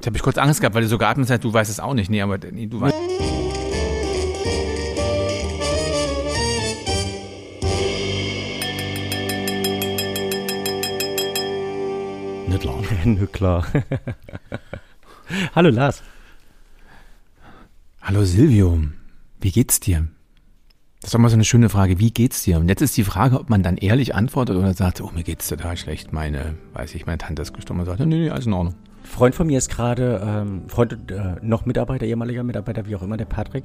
Jetzt habe ich kurz Angst gehabt, weil du so geatmet hast, du weißt es auch nicht. Nee, aber nee, du weißt. Nicht klar. Na klar. Hallo Lars. Hallo Silvio, wie geht's dir? Das ist doch mal so eine schöne Frage, wie geht's dir? Und jetzt ist die Frage, ob man dann ehrlich antwortet oder sagt, oh, mir geht's total schlecht, meine, weiß ich, meine Tante ist gestorben und sagt, nee, nee, alles in Ordnung. Freund von mir ist gerade, ähm, Freund, äh, noch Mitarbeiter, ehemaliger Mitarbeiter, wie auch immer, der Patrick.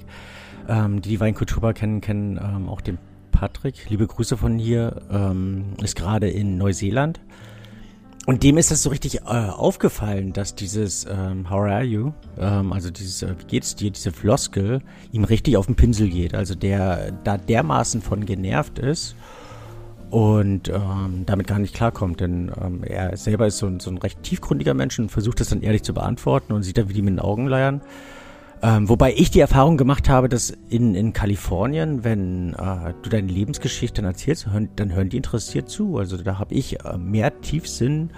Ähm, die die Weinkultur kennen, kennen ähm, auch den Patrick. Liebe Grüße von hier. Ähm, ist gerade in Neuseeland. Und dem ist das so richtig äh, aufgefallen, dass dieses ähm, How are you, ähm, also dieses äh, Wie geht's dir, diese Floskel, ihm richtig auf den Pinsel geht. Also der da dermaßen von genervt ist und ähm, damit gar nicht klarkommt. Denn ähm, er selber ist so ein, so ein recht tiefgründiger Mensch und versucht das dann ehrlich zu beantworten und sieht dann, wie die mit den Augen leiern. Ähm, wobei ich die Erfahrung gemacht habe, dass in, in Kalifornien, wenn äh, du deine Lebensgeschichte dann erzählst, hören, dann hören die interessiert zu. Also da habe ich äh, mehr Tiefsinn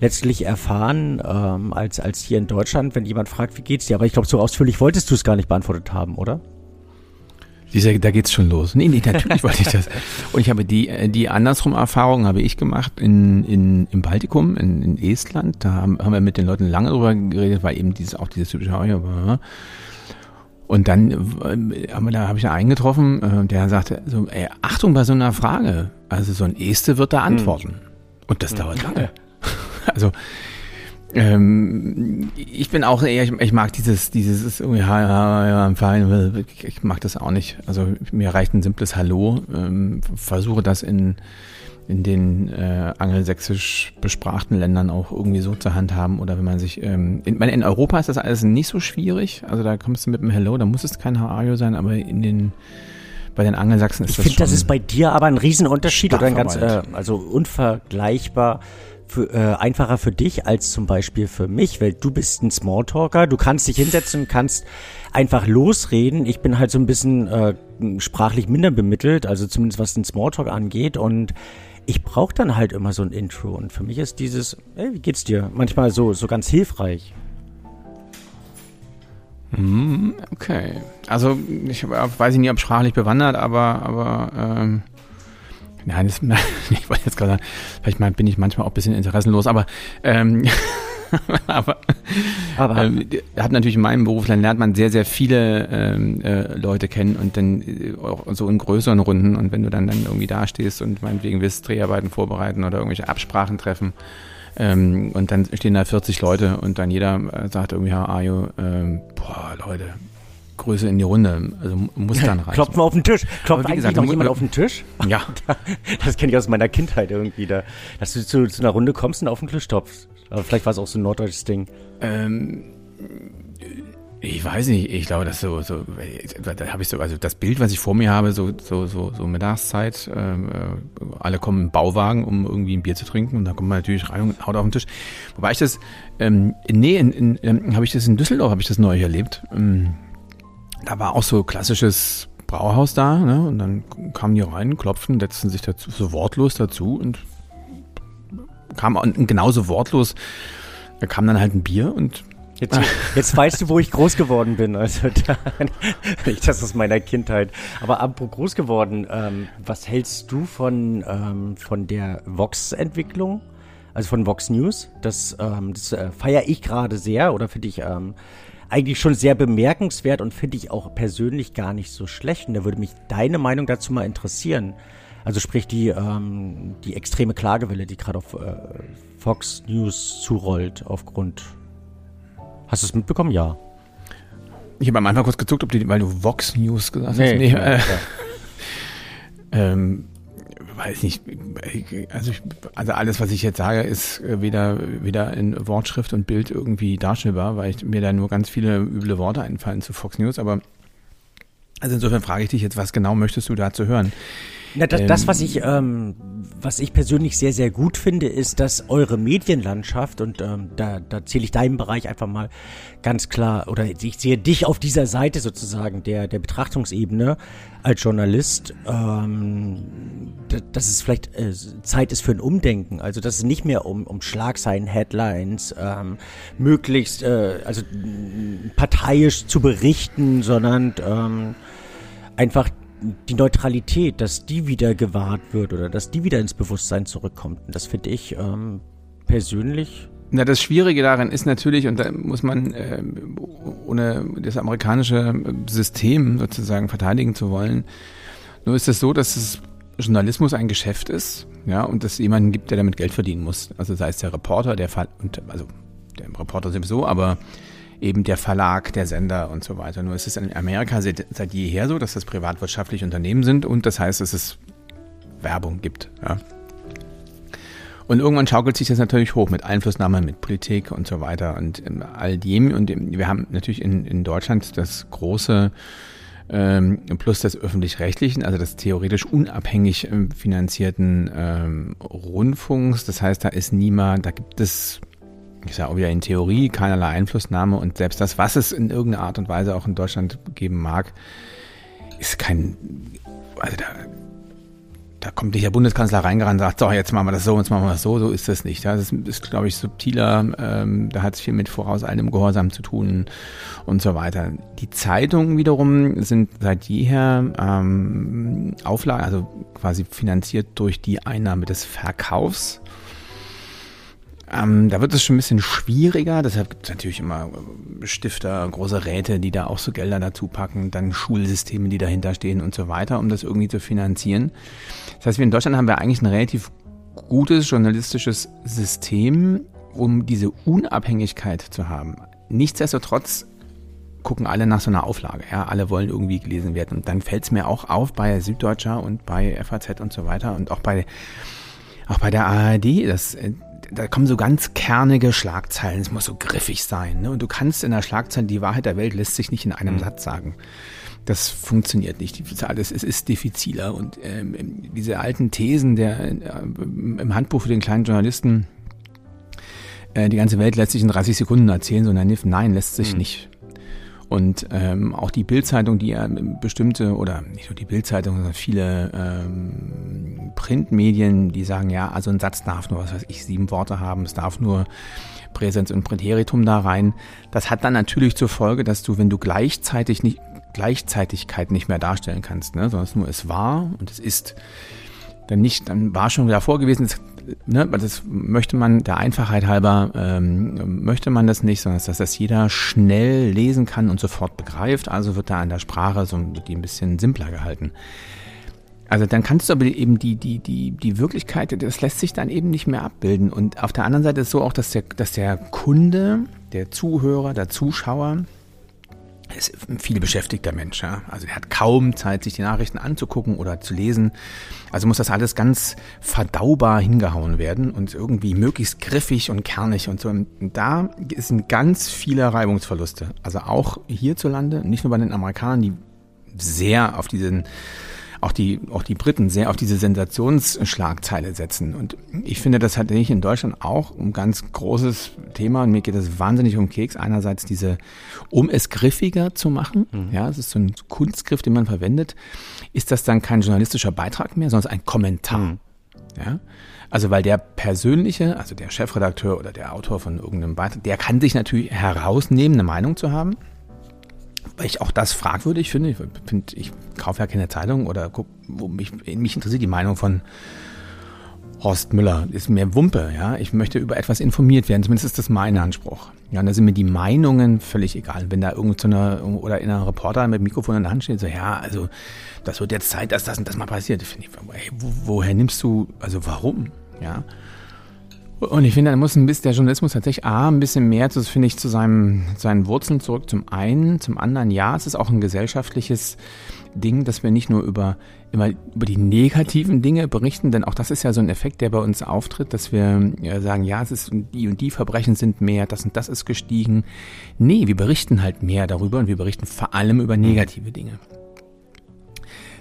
letztlich erfahren ähm, als, als hier in Deutschland, wenn jemand fragt, wie geht's dir? Aber ich glaube, so ausführlich wolltest du es gar nicht beantwortet haben, oder? Dieser, da geht's schon los. Nee, nee, natürlich wollte ich das. Und ich habe die, äh, die andersrum Erfahrung habe ich gemacht in, in, im Baltikum, in, in Estland. Da haben, haben wir mit den Leuten lange drüber geredet, weil eben dieses, auch dieses typische Und dann äh, haben wir da, habe ich da einen getroffen, äh, der sagte, so, ey, Achtung bei so einer Frage. Also so ein Este wird da antworten. Hm. Und das hm. dauert lange. Also ähm, ich bin auch eher, ich, ich mag dieses, dieses, ja, ja, ja, I'm ich mag das auch nicht. Also mir reicht ein simples Hallo. Ähm, versuche das in, in den äh, angelsächsisch besprachten Ländern auch irgendwie so zu handhaben. Oder wenn man sich, ähm, in, in Europa ist das alles nicht so schwierig. Also da kommst du mit dem Hello, da muss es kein you sein, aber in den bei den Angelsachsen ist ich das Ich finde, das ist bei dir aber ein Riesenunterschied oder ein ganz, äh, also unvergleichbar für, äh, einfacher für dich als zum Beispiel für mich, weil du bist ein Smalltalker, du kannst dich hinsetzen und kannst einfach losreden. Ich bin halt so ein bisschen äh, sprachlich minder bemittelt, also zumindest was den Smalltalk angeht und ich brauche dann halt immer so ein Intro und für mich ist dieses, ey, wie geht's dir, manchmal so, so ganz hilfreich. Hm, okay. Also ich weiß nicht, ob sprachlich bewandert, aber, aber ähm, Nein, das, ich wollte jetzt gerade sagen, vielleicht bin ich manchmal auch ein bisschen interessenlos, aber, ähm, aber, aber ähm, hat natürlich in meinem Beruf, dann lernt man sehr, sehr viele ähm, äh, Leute kennen und dann äh, auch so in größeren Runden und wenn du dann, dann irgendwie dastehst und meinetwegen willst Dreharbeiten vorbereiten oder irgendwelche Absprachen treffen ähm, und dann stehen da 40 Leute und dann jeder äh, sagt irgendwie, ja, Ayo, ähm, boah, Leute, Größe in die Runde. Also muss dann reichen. Klopft mal auf den Tisch. Klopft eigentlich gesagt, noch jemand auf den Tisch? Ja. das kenne ich aus meiner Kindheit irgendwie. Da, dass du zu, zu einer Runde kommst und auf den Tisch topfst. Aber vielleicht war es auch so ein norddeutsches Ding. Ähm, ich weiß nicht, ich glaube, dass so, so da habe ich so, also das Bild, was ich vor mir habe, so, so, so, so Mittagszeit, ähm, äh, alle kommen im Bauwagen, um irgendwie ein Bier zu trinken und dann kommt man natürlich rein und haut auf den Tisch. Wobei ich das, ähm, nee, in, in, ähm, habe ich das in Düsseldorf, habe ich das neulich erlebt. Ähm, da war auch so klassisches Brauhaus da, ne? Und dann kamen die rein, klopften, setzten sich dazu, so wortlos dazu und kam genauso wortlos, da kam dann halt ein Bier und Jetzt, jetzt weißt du, wo ich groß geworden bin. Also da, das aus meiner Kindheit. Aber apropos groß geworden, ähm, was hältst du von, ähm, von der Vox-Entwicklung? Also von Vox News? Das, ähm, das äh, feiere ich gerade sehr oder finde ich ähm, eigentlich schon sehr bemerkenswert und finde ich auch persönlich gar nicht so schlecht. Und da würde mich deine Meinung dazu mal interessieren. Also sprich die, ähm, die extreme Klagewelle, die gerade auf äh, Fox News zurollt aufgrund. Hast du es mitbekommen? Ja. Ich habe am Anfang kurz gezuckt, ob die, weil du Vox News gesagt hast. Nee, nee äh, ähm, weiß nicht, also, ich, also alles, was ich jetzt sage, ist äh, weder, weder in Wortschrift und Bild irgendwie darstellbar, weil ich, mir da nur ganz viele üble Worte einfallen zu Fox News, aber also insofern frage ich dich jetzt, was genau möchtest du dazu hören? Na, das, ähm, das was ich, ähm, was ich persönlich sehr, sehr gut finde, ist, dass eure Medienlandschaft, und ähm, da, da zähle ich deinen Bereich einfach mal ganz klar, oder ich sehe dich auf dieser Seite sozusagen der, der Betrachtungsebene als Journalist, ähm, dass es vielleicht äh, Zeit ist für ein Umdenken. Also, dass es nicht mehr um, um Schlagzeilen, Headlines, ähm, möglichst, äh, also parteiisch zu berichten, sondern ähm, einfach die Neutralität, dass die wieder gewahrt wird oder dass die wieder ins Bewusstsein zurückkommt. Und das finde ich ähm, persönlich. Na, das Schwierige daran ist natürlich, und da muss man, äh, ohne das amerikanische System sozusagen verteidigen zu wollen, nur ist es so, dass es Journalismus ein Geschäft ist, ja, und es jemanden gibt, der damit Geld verdienen muss. Also sei es der Reporter, der Fall, und also der Reporter sowieso, aber eben der Verlag, der Sender und so weiter. Nur ist es in Amerika seit, seit jeher so, dass das privatwirtschaftliche Unternehmen sind und das heißt, dass es Werbung gibt. Ja. Und irgendwann schaukelt sich das natürlich hoch mit Einflussnahme, mit Politik und so weiter und all dem. Und wir haben natürlich in, in Deutschland das große ähm, plus des öffentlich-rechtlichen, also des theoretisch unabhängig ähm, finanzierten ähm, Rundfunks. Das heißt, da ist niemand, da gibt es ich sage auch wieder in Theorie, keinerlei Einflussnahme und selbst das, was es in irgendeiner Art und Weise auch in Deutschland geben mag, ist kein, also da, da kommt nicht der Bundeskanzler reingerannt und sagt, so, jetzt machen wir das so, jetzt machen wir das so, so ist das nicht. Ja, das ist, glaube ich, subtiler, ähm, da hat es viel mit voraus einem Gehorsam zu tun und so weiter. Die Zeitungen wiederum sind seit jeher ähm, Auflagen, also quasi finanziert durch die Einnahme des Verkaufs ähm, da wird es schon ein bisschen schwieriger. Deshalb gibt es natürlich immer äh, Stifter, große Räte, die da auch so Gelder dazu packen, dann Schulsysteme, die dahinter stehen und so weiter, um das irgendwie zu finanzieren. Das heißt, wir in Deutschland haben wir eigentlich ein relativ gutes journalistisches System, um diese Unabhängigkeit zu haben. Nichtsdestotrotz gucken alle nach so einer Auflage. Ja, alle wollen irgendwie gelesen werden. Und dann fällt es mir auch auf bei Süddeutscher und bei FAZ und so weiter und auch bei auch bei der ARD, dass äh, da kommen so ganz kernige Schlagzeilen. Es muss so griffig sein. Ne? Und du kannst in der Schlagzeile, die Wahrheit der Welt lässt sich nicht in einem mhm. Satz sagen. Das funktioniert nicht. Es ist diffiziler. Und ähm, diese alten Thesen der, äh, im Handbuch für den kleinen Journalisten, äh, die ganze Welt lässt sich in 30 Sekunden erzählen, so nein, lässt sich mhm. nicht. Und ähm, auch die Bildzeitung, die bestimmte, oder nicht nur die Bildzeitung, sondern viele ähm, Printmedien, die sagen, ja, also ein Satz darf nur, was weiß ich, sieben Worte haben, es darf nur Präsens und Präteritum da rein. Das hat dann natürlich zur Folge, dass du, wenn du gleichzeitig nicht, Gleichzeitigkeit nicht mehr darstellen kannst, ne, sondern es nur es war und es ist, dann nicht, dann war schon wieder vorgewesen, ne, das möchte man der Einfachheit halber, ähm, möchte man das nicht, sondern dass das jeder schnell lesen kann und sofort begreift. Also wird da an der Sprache so die ein bisschen simpler gehalten. Also dann kannst du aber eben die, die, die, die Wirklichkeit, das lässt sich dann eben nicht mehr abbilden. Und auf der anderen Seite ist es so auch, dass der, dass der Kunde, der Zuhörer, der Zuschauer, ist ein viel beschäftigter Mensch. Ja? Also er hat kaum Zeit, sich die Nachrichten anzugucken oder zu lesen. Also muss das alles ganz verdaubar hingehauen werden und irgendwie möglichst griffig und kernig und so. Und da sind ganz viele Reibungsverluste. Also auch hierzulande, nicht nur bei den Amerikanern, die sehr auf diesen auch die, auch die Briten sehr auf diese Sensationsschlagzeile setzen. Und ich finde, das hat ich in Deutschland auch ein ganz großes Thema und mir geht es wahnsinnig um Keks. Einerseits diese, um es griffiger zu machen, mhm. ja, es ist so ein Kunstgriff, den man verwendet, ist das dann kein journalistischer Beitrag mehr, sondern ein Kommentar. Mhm. Ja. Also weil der persönliche, also der Chefredakteur oder der Autor von irgendeinem Beitrag, der kann sich natürlich herausnehmen, eine Meinung zu haben weil ich auch das fragwürdig finde. Ich, find, ich kaufe ja keine Zeitung oder guck, wo mich, mich interessiert die Meinung von Horst Müller. Ist mir Wumpe, ja. Ich möchte über etwas informiert werden. Zumindest ist das mein Anspruch. Ja, und da sind mir die Meinungen völlig egal. Wenn da irgend so eine, oder in einer Reporter mit Mikrofon in der Hand steht, so, ja, also, das wird jetzt Zeit, dass das und das mal passiert. Finde ich, ey, wo, woher nimmst du, also warum? Ja. Und ich finde, da muss ein bisschen, der Journalismus tatsächlich A, ein bisschen mehr, das finde ich, zu seinem, seinen Wurzeln zurück. Zum einen, zum anderen, ja, es ist auch ein gesellschaftliches Ding, dass wir nicht nur über, immer über die negativen Dinge berichten, denn auch das ist ja so ein Effekt, der bei uns auftritt, dass wir ja, sagen, ja, es ist, die und die Verbrechen sind mehr, das und das ist gestiegen. Nee, wir berichten halt mehr darüber und wir berichten vor allem über negative Dinge.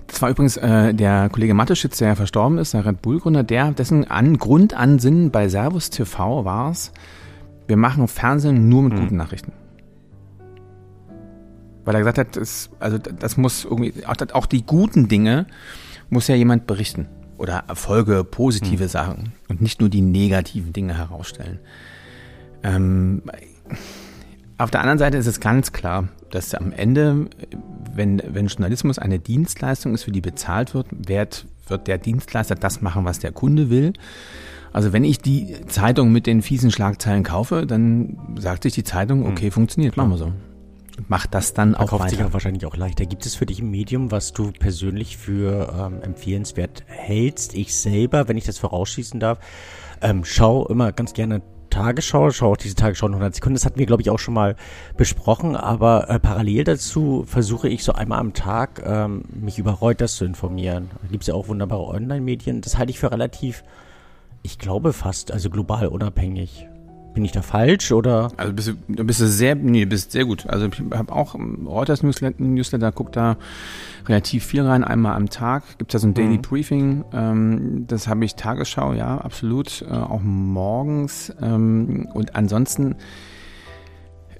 Das war übrigens äh, der Kollege Matteschitz, der ja verstorben ist, der Red Bull-Gründer, der, dessen An Grundansinnen bei Servus TV war es, wir machen Fernsehen nur mit hm. guten Nachrichten. Weil er gesagt hat, das, also das muss irgendwie, auch, auch die guten Dinge muss ja jemand berichten oder Erfolge, positive hm. Sachen und nicht nur die negativen Dinge herausstellen. Ähm, auf der anderen Seite ist es ganz klar, dass am Ende, wenn, wenn Journalismus eine Dienstleistung ist, für die bezahlt wird, wird, wird der Dienstleister das machen, was der Kunde will. Also wenn ich die Zeitung mit den fiesen Schlagzeilen kaufe, dann sagt sich die Zeitung, hm. okay, funktioniert, machen wir so. Macht das dann Verkauft auch weiter. sich auch wahrscheinlich auch leichter. Gibt es für dich ein Medium, was du persönlich für ähm, empfehlenswert hältst? Ich selber, wenn ich das vorausschießen darf, ähm, schau immer ganz gerne Tagesschau, schau auch diese Tagesschau in 100 Sekunden. Das hatten wir, glaube ich, auch schon mal besprochen. Aber äh, parallel dazu versuche ich so einmal am Tag ähm, mich über Reuters zu informieren. Da gibt es ja auch wunderbare Online-Medien. Das halte ich für relativ, ich glaube fast, also global unabhängig. Bin ich da falsch oder? Also bist du, bist du sehr, nee, bist sehr gut. Also ich habe auch Reuters Newsletter, Newsletter, guck da relativ viel rein, einmal am Tag. Gibt es ja so ein Daily mhm. Briefing. Ähm, das habe ich Tagesschau, ja, absolut. Äh, auch morgens. Ähm, und ansonsten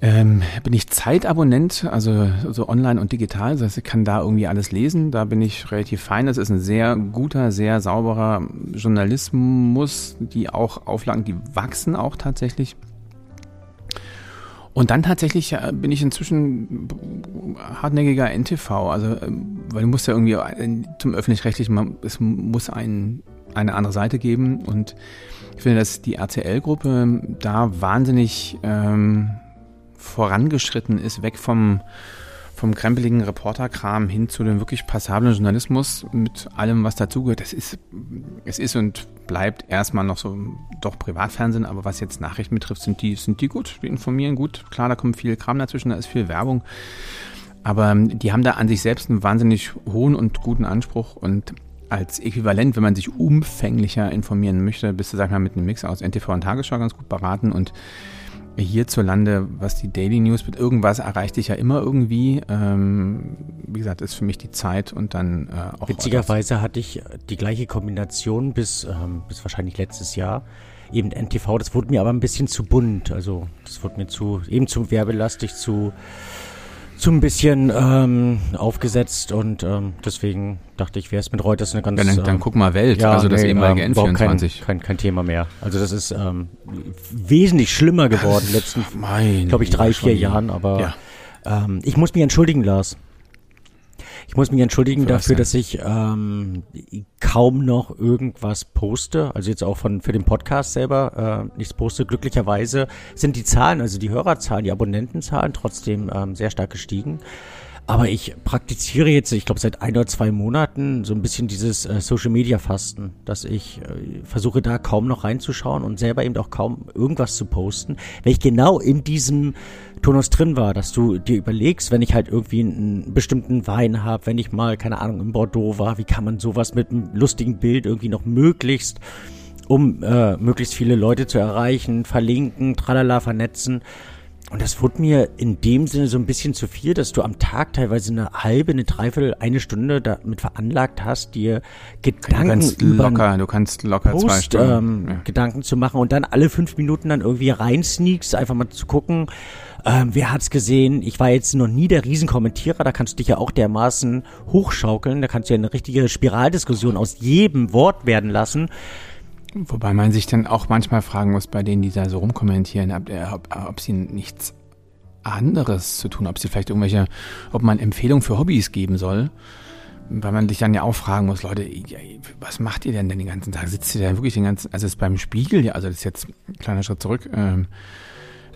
ähm, bin ich Zeitabonnent, also so online und digital. Das heißt, ich kann da irgendwie alles lesen. Da bin ich relativ fein. Das ist ein sehr guter, sehr sauberer Journalismus, die auch Auflagen, die wachsen auch tatsächlich. Und dann tatsächlich äh, bin ich inzwischen hartnäckiger NTV, also ähm, weil du musst ja irgendwie äh, zum öffentlich-rechtlichen, es muss ein, eine andere Seite geben und ich finde, dass die RCL-Gruppe da wahnsinnig ähm, vorangeschritten ist, weg vom, vom krempeligen Reporterkram hin zu dem wirklich passablen Journalismus mit allem, was dazugehört. Das ist, es ist und bleibt erstmal noch so doch Privatfernsehen, aber was jetzt Nachrichten betrifft, sind die, sind die gut, die informieren gut. Klar, da kommt viel Kram dazwischen, da ist viel Werbung. Aber ähm, die haben da an sich selbst einen wahnsinnig hohen und guten Anspruch und als Äquivalent, wenn man sich umfänglicher informieren möchte, bist du, sag mal, mit einem Mix aus NTV und Tagesschau ganz gut beraten und hierzulande, was die Daily News mit irgendwas erreicht dich ja immer irgendwie. Ähm, wie gesagt, ist für mich die Zeit und dann äh, auch. Witzigerweise hatte ich die gleiche Kombination bis, ähm, bis wahrscheinlich letztes Jahr. Eben NTV, das wurde mir aber ein bisschen zu bunt. Also das wurde mir zu, eben zu werbelastig, zu so ein bisschen ähm, aufgesetzt und ähm, deswegen dachte ich, wäre es mit Reuters eine ganz... Ja, dann, dann ähm, guck mal Welt, ja, also das nee, ehemalige ähm, N24. Kein, kein, kein, Thema mehr. Also das ist ähm, wesentlich schlimmer geworden in den letzten, glaube ich, drei, vier Jahren, aber ja. ähm, ich muss mich entschuldigen, Lars. Ich muss mich entschuldigen für dafür, dass ich ähm, kaum noch irgendwas poste. Also jetzt auch von für den Podcast selber äh, nichts poste. Glücklicherweise sind die Zahlen, also die Hörerzahlen, die Abonnentenzahlen trotzdem ähm, sehr stark gestiegen. Aber ich praktiziere jetzt, ich glaube, seit ein oder zwei Monaten so ein bisschen dieses äh, Social Media Fasten, dass ich äh, versuche da kaum noch reinzuschauen und selber eben auch kaum irgendwas zu posten, weil ich genau in diesem Tonus drin war, dass du dir überlegst, wenn ich halt irgendwie einen bestimmten Wein habe, wenn ich mal, keine Ahnung, in Bordeaux war, wie kann man sowas mit einem lustigen Bild irgendwie noch möglichst um äh, möglichst viele Leute zu erreichen, verlinken, tralala, vernetzen. Und das wurde mir in dem Sinne so ein bisschen zu viel, dass du am Tag teilweise eine halbe, eine Dreiviertel, eine Stunde damit veranlagt hast, dir Gedanken du über locker, du kannst locker Post, zwei Stunden, ähm, ja. Gedanken zu machen und dann alle fünf Minuten dann irgendwie reinsneakst, einfach mal zu gucken, ähm, wer hat's gesehen? Ich war jetzt noch nie der Riesenkommentierer, da kannst du dich ja auch dermaßen hochschaukeln, da kannst du ja eine richtige Spiraldiskussion aus jedem Wort werden lassen. Wobei man sich dann auch manchmal fragen muss, bei denen, die da so rumkommentieren, ob, ob, ob sie nichts anderes zu tun, ob sie vielleicht irgendwelche, ob man Empfehlungen für Hobbys geben soll. Weil man sich dann ja auch fragen muss, Leute, was macht ihr denn denn den ganzen Tag? Sitzt ihr denn wirklich den ganzen, also ist beim Spiegel, ja, also das ist jetzt ein kleiner Schritt zurück, ähm,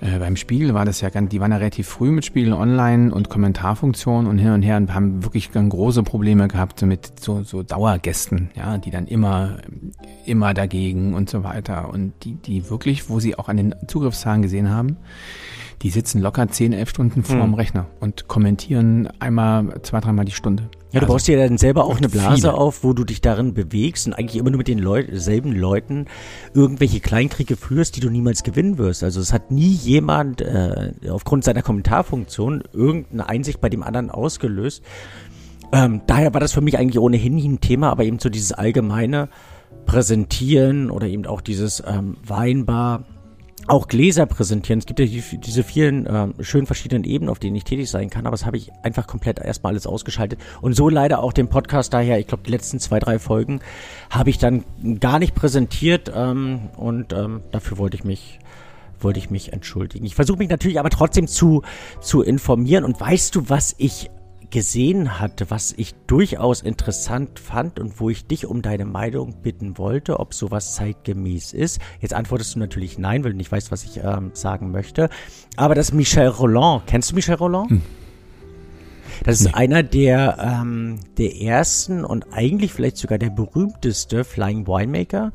äh, beim Spiegel war das ja ganz, die waren ja relativ früh mit Spiegel online und Kommentarfunktion und hin und her und haben wirklich ganz große Probleme gehabt mit so, so Dauergästen, ja, die dann immer, immer dagegen und so weiter und die, die wirklich, wo sie auch an den Zugriffszahlen gesehen haben, die sitzen locker 10, 11 Stunden vor hm. dem Rechner und kommentieren einmal, zwei, dreimal die Stunde. Ja, du also, baust dir dann selber auch eine Blase viele. auf, wo du dich darin bewegst und eigentlich immer nur mit den Leut selben Leuten irgendwelche Kleinkriege führst, die du niemals gewinnen wirst. Also es hat nie jemand äh, aufgrund seiner Kommentarfunktion irgendeine Einsicht bei dem anderen ausgelöst. ähm, daher war das für mich eigentlich ohnehin nie ein Thema, aber eben so dieses allgemeine Präsentieren oder eben auch dieses ähm, Weinbar, auch Gläser präsentieren. Es gibt ja die, diese vielen äh, schönen verschiedenen Ebenen, auf denen ich tätig sein kann, aber das habe ich einfach komplett erstmal alles ausgeschaltet. Und so leider auch den Podcast daher, ich glaube, die letzten zwei, drei Folgen habe ich dann gar nicht präsentiert ähm, und ähm, dafür wollte ich mich wollte ich mich entschuldigen. Ich versuche mich natürlich aber trotzdem zu, zu informieren. Und weißt du, was ich gesehen hatte, was ich durchaus interessant fand und wo ich dich um deine Meinung bitten wollte, ob sowas zeitgemäß ist. Jetzt antwortest du natürlich nein, weil du nicht weißt, was ich ähm, sagen möchte. Aber das Michel Roland, kennst du Michel Roland? Hm. Das ist nee. einer der, ähm, der ersten und eigentlich vielleicht sogar der berühmteste Flying Winemaker,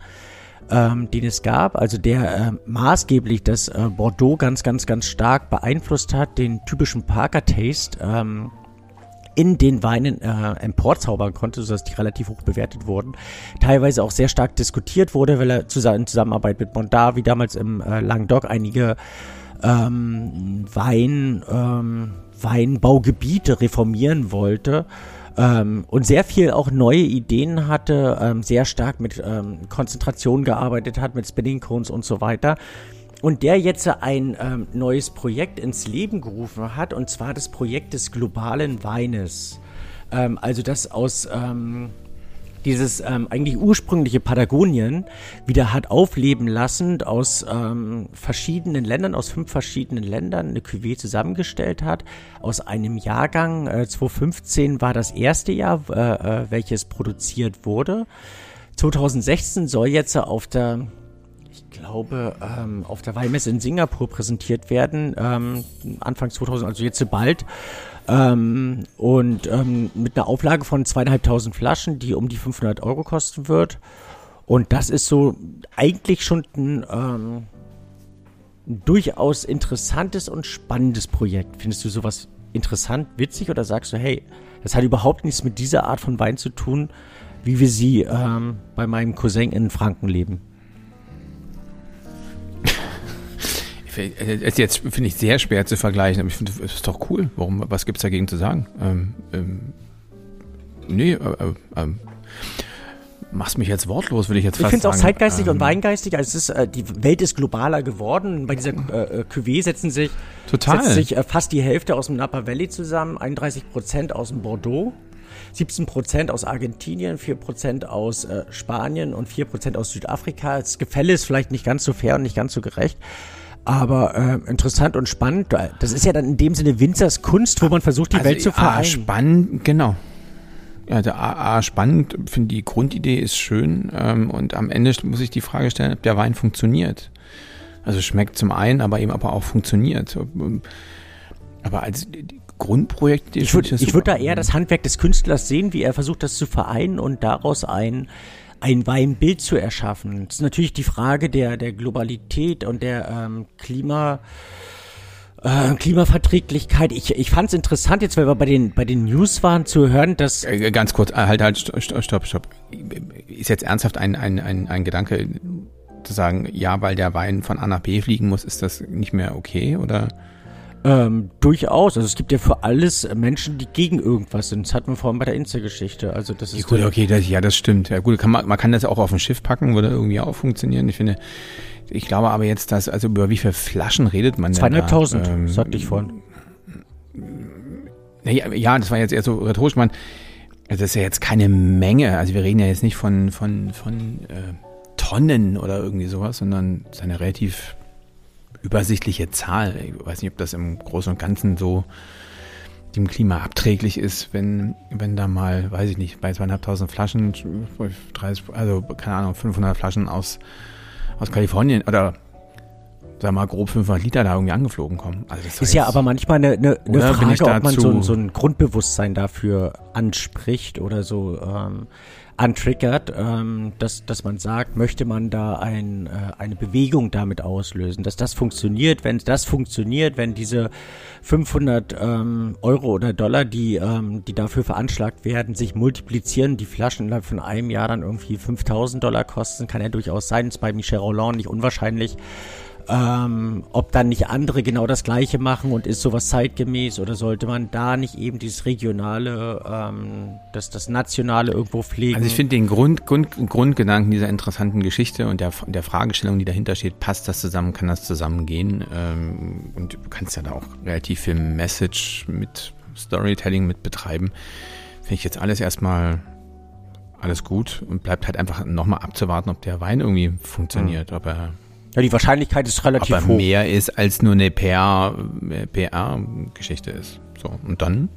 ähm, den es gab. Also der äh, maßgeblich das äh, Bordeaux ganz, ganz, ganz stark beeinflusst hat, den typischen Parker Taste. Ähm, in den Weinen äh, emporzaubern konnte, sodass die relativ hoch bewertet wurden. Teilweise auch sehr stark diskutiert wurde, weil er in Zusammenarbeit mit Mondar, wie damals im äh, Languedoc, einige ähm, Wein, ähm, Weinbaugebiete reformieren wollte. Ähm, und sehr viel auch neue Ideen hatte, ähm, sehr stark mit ähm, Konzentration gearbeitet hat, mit Spinning Cones und so weiter und der jetzt ein ähm, neues Projekt ins Leben gerufen hat, und zwar das Projekt des globalen Weines. Ähm, also das aus ähm, dieses ähm, eigentlich ursprüngliche Patagonien wieder hat aufleben lassen, aus ähm, verschiedenen Ländern, aus fünf verschiedenen Ländern eine Cuvée zusammengestellt hat. Aus einem Jahrgang, äh, 2015 war das erste Jahr, äh, äh, welches produziert wurde. 2016 soll jetzt auf der glaube, ähm, auf der Weinmesse in Singapur präsentiert werden, ähm, Anfang 2000, also jetzt bald. Ähm, und ähm, mit einer Auflage von zweieinhalbtausend Flaschen, die um die 500 Euro kosten wird. Und das ist so eigentlich schon ein, ähm, ein durchaus interessantes und spannendes Projekt. Findest du sowas interessant, witzig oder sagst du, hey, das hat überhaupt nichts mit dieser Art von Wein zu tun, wie wir sie ähm, bei meinem Cousin in Franken leben? Ist jetzt, finde ich, sehr schwer zu vergleichen, aber ich finde, es ist doch cool. Warum, was gibt es dagegen zu sagen? Ähm, ähm, nee, äh, äh, ähm, machst mich jetzt wortlos, würde ich jetzt fast. Ich finde es auch zeitgeistig ähm, und weingeistig. Also es ist, äh, die Welt ist globaler geworden. Bei dieser äh, äh Cuvée setzen sich, total. setzt sich äh, fast die Hälfte aus dem Napa Valley zusammen, 31 Prozent aus dem Bordeaux. 17 Prozent aus Argentinien, 4 Prozent aus äh, Spanien und 4 Prozent aus Südafrika. Das Gefälle ist vielleicht nicht ganz so fair und nicht ganz so gerecht. Aber äh, interessant und spannend. Das ist ja dann in dem Sinne Winzers Kunst, wo man versucht, die also, Welt zu vereinen. A, spannend, genau. Ja, der A, A spannend, finde die Grundidee ist schön ähm, und am Ende muss ich die Frage stellen, ob der Wein funktioniert. Also schmeckt zum einen, aber eben aber auch funktioniert. Aber als Grundprojekt, ich würde ich würd da eher das Handwerk des Künstlers sehen, wie er versucht, das zu vereinen und daraus ein ein Weinbild zu erschaffen. Das ist natürlich die Frage der, der Globalität und der ähm, Klima, äh, Klimaverträglichkeit. Ich, ich fand es interessant, jetzt weil wir bei den, bei den News waren, zu hören, dass... Äh, ganz kurz, äh, halt, halt, stopp, stopp. Ist jetzt ernsthaft ein, ein, ein, ein Gedanke zu sagen, ja, weil der Wein von A nach B fliegen muss, ist das nicht mehr okay, oder... Ähm, durchaus. Also es gibt ja für alles Menschen, die gegen irgendwas sind. Das hatten wir vorhin bei der Insta-Geschichte. Also das ist ja, gut, okay, das, ja, das stimmt. Ja gut, kann man, man kann das auch auf ein Schiff packen, würde irgendwie auch funktionieren. Ich finde, ich glaube aber jetzt, dass, also über wie viele Flaschen redet man denn Zweieinhalbtausend, ähm, sagte ich vorhin. Naja, ja, das war jetzt eher so rhetorisch. Man, das ist ja jetzt keine Menge. Also wir reden ja jetzt nicht von, von, von äh, Tonnen oder irgendwie sowas, sondern es ist eine relativ übersichtliche Zahl. Ich weiß nicht, ob das im Großen und Ganzen so dem Klima abträglich ist, wenn, wenn da mal, weiß ich nicht, bei zweieinhalbtausend Flaschen, 30, also keine Ahnung, 500 Flaschen aus, aus Kalifornien oder sag mal grob 500 Liter da irgendwie angeflogen kommen. Also das ist ja aber manchmal eine, eine, eine Frage, ob man so, so ein Grundbewusstsein dafür anspricht oder so. Ähm, antriggert, ähm, dass, dass man sagt, möchte man da ein, äh, eine Bewegung damit auslösen, dass das funktioniert, wenn das funktioniert, wenn diese 500 ähm, Euro oder Dollar, die, ähm, die dafür veranschlagt werden, sich multiplizieren, die Flaschen innerhalb von einem Jahr dann irgendwie 5000 Dollar kosten, kann ja durchaus sein, ist bei Michel Roland nicht unwahrscheinlich, ähm, ob dann nicht andere genau das Gleiche machen und ist sowas zeitgemäß oder sollte man da nicht eben dieses regionale, ähm, das, das nationale irgendwo pflegen? Also ich finde den Grund, Grund, Grundgedanken dieser interessanten Geschichte und der, der Fragestellung, die dahinter steht, passt das zusammen, kann das zusammengehen? Ähm, und du kannst ja da auch relativ viel Message mit Storytelling mit betreiben. Finde ich jetzt alles erstmal alles gut und bleibt halt einfach nochmal abzuwarten, ob der Wein irgendwie funktioniert, mhm. ob er ja, die Wahrscheinlichkeit ist relativ ob er hoch. mehr ist als nur eine PR-Geschichte PR ist. So, und dann?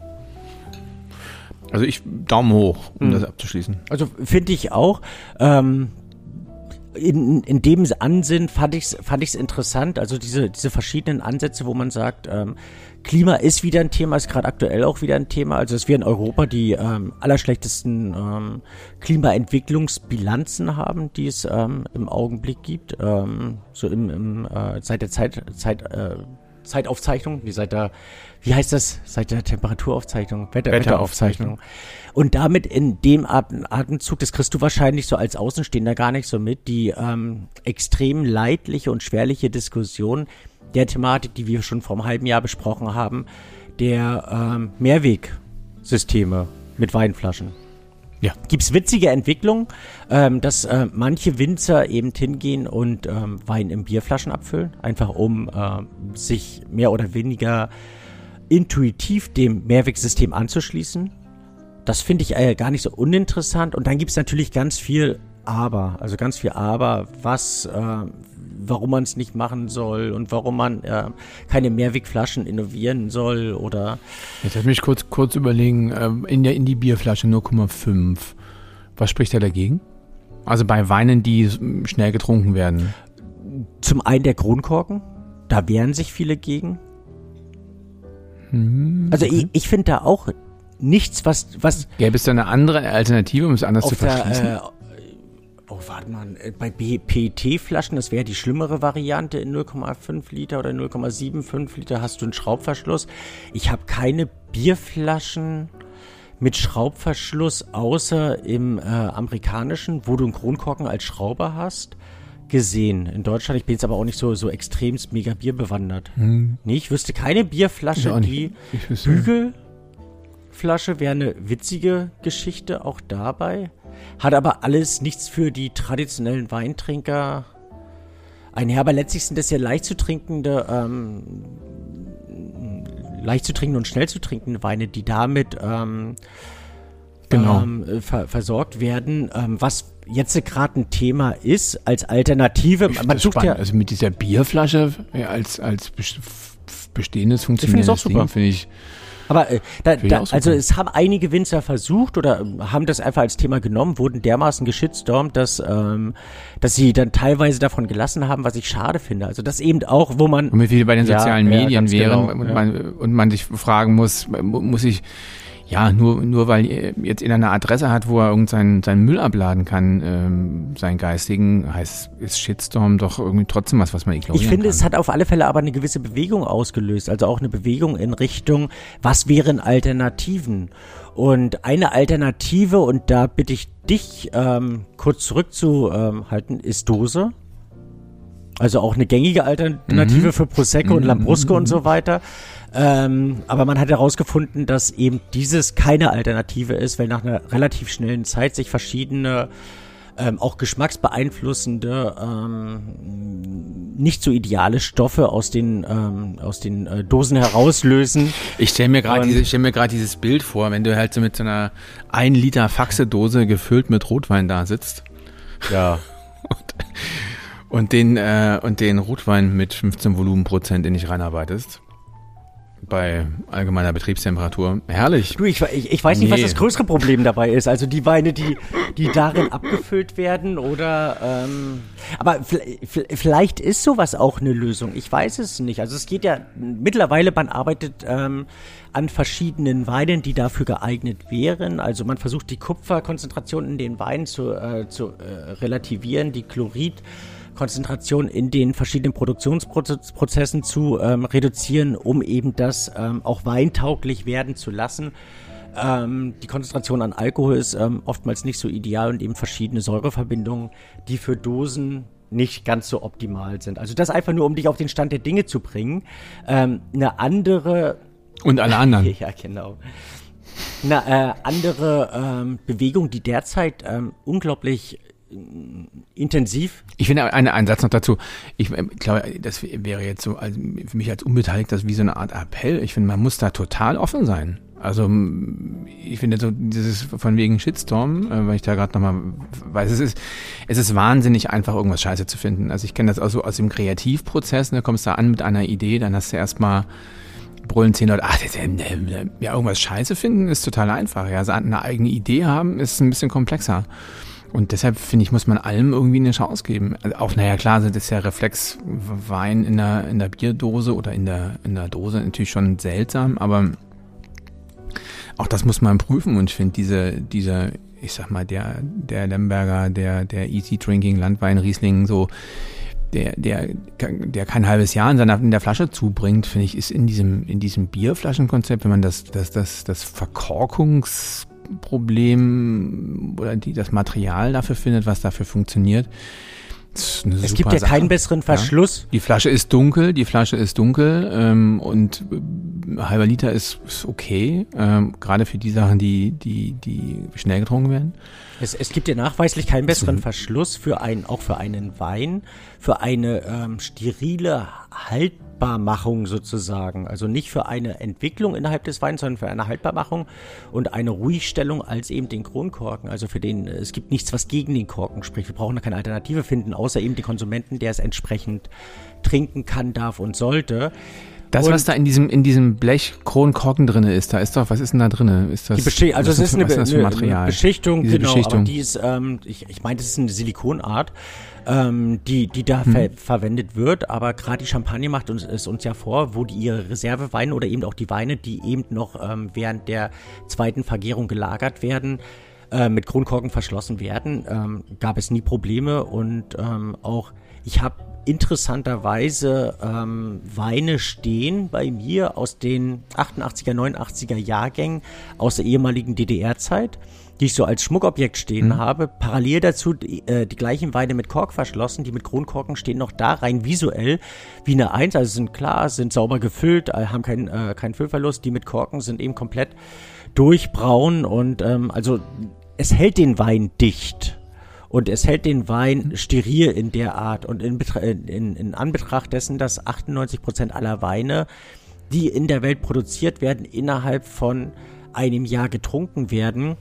Also ich Daumen hoch, um mhm. das abzuschließen. Also finde ich auch. Ähm, in, in dem Ansinn fand ich es fand ich's interessant, also diese, diese verschiedenen Ansätze, wo man sagt, ähm, Klima ist wieder ein Thema, ist gerade aktuell auch wieder ein Thema. Also dass wir in Europa die ähm, allerschlechtesten ähm, Klimaentwicklungsbilanzen haben, die es ähm, im Augenblick gibt. Ähm, so im, im äh, seit der Zeit, Zeit äh, Zeitaufzeichnung, wie seit der, wie heißt das, seit der Temperaturaufzeichnung, Wetter, Wetteraufzeichnung. Und damit in dem Atemzug, das kriegst du wahrscheinlich so als Außenstehender gar nicht so mit, die ähm, extrem leidliche und schwerliche Diskussion, der Thematik, die wir schon vor einem halben Jahr besprochen haben, der ähm, Mehrwegsysteme mit Weinflaschen. Ja. Gibt's witzige Entwicklungen, ähm, dass äh, manche Winzer eben hingehen und ähm, Wein in Bierflaschen abfüllen, einfach um äh, sich mehr oder weniger intuitiv dem Mehrwegsystem anzuschließen. Das finde ich äh, gar nicht so uninteressant. Und dann gibt's natürlich ganz viel Aber, also ganz viel Aber, was äh, warum man es nicht machen soll und warum man äh, keine Mehrwegflaschen innovieren soll oder. Jetzt lass mich kurz, kurz überlegen, äh, in der in die Bierflasche 0,5. Was spricht da dagegen? Also bei Weinen, die schnell getrunken werden. Zum einen der Kronkorken, da wehren sich viele gegen. Hm, also okay. ich, ich finde da auch nichts, was. was Gäbe es da eine andere Alternative, um es anders zu verschließen? Der, äh, Oh, warte mal, äh, bei PET-Flaschen, das wäre die schlimmere Variante, in 0,5 Liter oder 0,75 Liter hast du einen Schraubverschluss. Ich habe keine Bierflaschen mit Schraubverschluss, außer im äh, amerikanischen, wo du einen Kronkorken als Schrauber hast, gesehen. In Deutschland, ich bin jetzt aber auch nicht so, so extremst mega Bier bewandert. Hm. Nee, ich wüsste keine Bierflasche, die Bügelflasche wäre eine witzige Geschichte auch dabei. Hat aber alles nichts für die traditionellen Weintrinker einher. Aber letztlich sind das ja leicht zu trinkende, ähm, leicht zu trinkende und schnell zu trinkende Weine, die damit ähm, genau. ähm, ver versorgt werden. Ähm, was jetzt gerade ein Thema ist als Alternative. Ich Man sucht ja also mit dieser Bierflasche als als bestehendes funktionierendes Ding finde ich aber äh, da, da, also es haben einige Winzer versucht oder ähm, haben das einfach als Thema genommen, wurden dermaßen geschitstormt, dass, ähm, dass sie dann teilweise davon gelassen haben, was ich schade finde. Also das eben auch, wo man... Womit wir bei den sozialen ja, Medien ja, wären genau, und, man, und man sich fragen muss, muss ich ja, nur, nur weil jetzt in einer Adresse hat, wo er irgendeinen seinen Müll abladen kann, ähm, seinen geistigen, heißt, ist Shitstorm doch irgendwie trotzdem was, was man ignorieren Ich finde, kann. es hat auf alle Fälle aber eine gewisse Bewegung ausgelöst, also auch eine Bewegung in Richtung, was wären Alternativen? Und eine Alternative, und da bitte ich dich ähm, kurz zurückzuhalten, ist Dose. Also auch eine gängige Alternative mhm. für Prosecco mhm. und Lambrusco mhm. und so weiter. Ähm, aber man hat herausgefunden, dass eben dieses keine Alternative ist, weil nach einer relativ schnellen Zeit sich verschiedene ähm, auch geschmacksbeeinflussende, ähm, nicht so ideale Stoffe aus den ähm, aus den äh, Dosen herauslösen. Ich stelle mir gerade diese, stell mir gerade dieses Bild vor, wenn du halt so mit so einer 1 Liter Faxe-Dose gefüllt mit Rotwein da sitzt. Ja. und, und den äh, und den Rotwein mit 15 Volumenprozent in dich reinarbeitest bei allgemeiner Betriebstemperatur. Herrlich. Du, ich, ich, ich weiß nicht, was das größere Problem dabei ist. Also die Weine, die, die darin abgefüllt werden oder ähm, aber vielleicht ist sowas auch eine Lösung. Ich weiß es nicht. Also es geht ja mittlerweile, man arbeitet ähm, an verschiedenen Weinen, die dafür geeignet wären. Also man versucht die Kupferkonzentration in den Weinen zu, äh, zu äh, relativieren, die Chlorid Konzentration in den verschiedenen Produktionsprozessen zu ähm, reduzieren, um eben das ähm, auch weintauglich werden zu lassen. Ähm, die Konzentration an Alkohol ist ähm, oftmals nicht so ideal und eben verschiedene Säureverbindungen, die für Dosen nicht ganz so optimal sind. Also das einfach nur, um dich auf den Stand der Dinge zu bringen. Ähm, eine andere und alle anderen. ja, genau. Eine äh, andere ähm, Bewegung, die derzeit unglaublich intensiv. Ich finde einen, einen Satz noch dazu. Ich äh, glaube, das wäre jetzt so also für mich als Unbeteiligter wie so eine Art Appell. Ich finde, man muss da total offen sein. Also ich finde so dieses von wegen Shitstorm, äh, weil ich da gerade nochmal weiß, es ist, es ist wahnsinnig einfach, irgendwas scheiße zu finden. Also ich kenne das auch so aus dem Kreativprozess, ne, kommst da an mit einer Idee, dann hast du erstmal brüllen zehn Leute, ach, ja, irgendwas scheiße finden ist total einfach. Ja, also eine eigene Idee haben ist ein bisschen komplexer. Und deshalb finde ich, muss man allem irgendwie eine Chance geben. Also auch, naja, klar, das ist ja Reflexwein in der, in der Bierdose oder in der, in der Dose natürlich schon seltsam, aber auch das muss man prüfen und ich finde diese, diese, ich sag mal, der, der Lemberger, der, der Easy Drinking Landwein Riesling so, der, der, der kein halbes Jahr in, seiner, in der Flasche zubringt, finde ich, ist in diesem, in diesem Bierflaschenkonzept, wenn man das, das, das, das Verkorkungsproblem oder die, das Material dafür findet, was dafür funktioniert, es gibt ja Sache. keinen besseren Verschluss. Ja. Die Flasche ist dunkel, die Flasche ist dunkel ähm, und äh, halber Liter ist, ist okay, ähm, gerade für die Sachen, die, die, die schnell getrunken werden. Es, es gibt ja nachweislich keinen besseren Verschluss für einen, auch für einen Wein, für eine ähm, sterile Haltbarmachung sozusagen. Also nicht für eine Entwicklung innerhalb des Weins, sondern für eine Haltbarmachung und eine Ruhigstellung als eben den Kronkorken. Also für den, es gibt nichts, was gegen den Korken spricht. Wir brauchen da keine Alternative finden, außer eben den Konsumenten, der es entsprechend trinken kann, darf und sollte. Das, was da in diesem, in diesem Blech Kronkorken drinne ist, da ist doch, was ist denn da drinne? Ist das, die Beschicht, also es ist, eine, ist eine, eine, Beschichtung, Diese genau, Beschichtung. aber die ist, ähm, ich, ich meine, das ist eine Silikonart, ähm, die, die da hm. ver verwendet wird, aber gerade die Champagne macht uns, es uns ja vor, wo die ihre Reserveweine oder eben auch die Weine, die eben noch ähm, während der zweiten Vergärung gelagert werden, äh, mit Kronkorken verschlossen werden, ähm, gab es nie Probleme und ähm, auch ich habe interessanterweise ähm, Weine stehen bei mir aus den 88er, 89er Jahrgängen aus der ehemaligen DDR-Zeit, die ich so als Schmuckobjekt stehen mhm. habe. Parallel dazu die, äh, die gleichen Weine mit Kork verschlossen, die mit Kronkorken stehen noch da, rein visuell wie eine Eins, also sind klar, sind sauber gefüllt, äh, haben keinen äh, keinen Füllverlust. Die mit Korken sind eben komplett durchbraun und ähm, also es hält den Wein dicht. Und es hält den Wein steril in der Art. Und in, in, in Anbetracht dessen, dass 98 Prozent aller Weine, die in der Welt produziert werden, innerhalb von einem Jahr getrunken werden,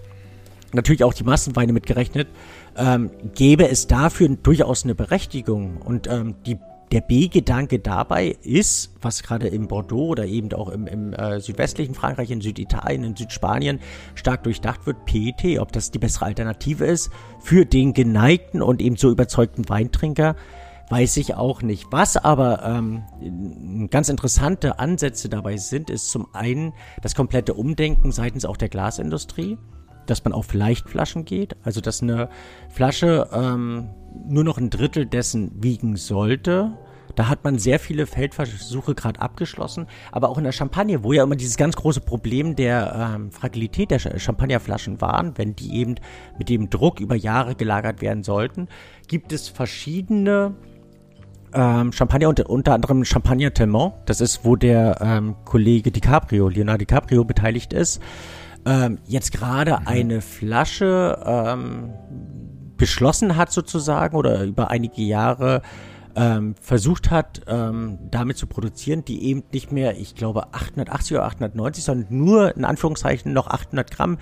natürlich auch die Massenweine mitgerechnet, ähm, gäbe es dafür durchaus eine Berechtigung. Und ähm, die der B-Gedanke dabei ist, was gerade im Bordeaux oder eben auch im, im äh, südwestlichen Frankreich, in Süditalien, in Südspanien stark durchdacht wird, PET, ob das die bessere Alternative ist für den geneigten und eben so überzeugten Weintrinker, weiß ich auch nicht. Was aber ähm, ganz interessante Ansätze dabei sind, ist zum einen das komplette Umdenken seitens auch der Glasindustrie, dass man auf Leichtflaschen geht, also dass eine Flasche ähm, nur noch ein Drittel dessen wiegen sollte. Da hat man sehr viele Feldversuche gerade abgeschlossen, aber auch in der Champagne, wo ja immer dieses ganz große Problem der ähm, Fragilität der Champagnerflaschen waren, wenn die eben mit dem Druck über Jahre gelagert werden sollten, gibt es verschiedene ähm, Champagner, unter, unter anderem Champagner Telmont. Das ist, wo der ähm, Kollege DiCaprio, Leonardo DiCaprio, beteiligt ist. Ähm, jetzt gerade mhm. eine Flasche ähm, beschlossen hat sozusagen oder über einige Jahre ähm, versucht hat, ähm, damit zu produzieren, die eben nicht mehr, ich glaube, 880 oder 890, sondern nur in Anführungszeichen noch 800 Gramm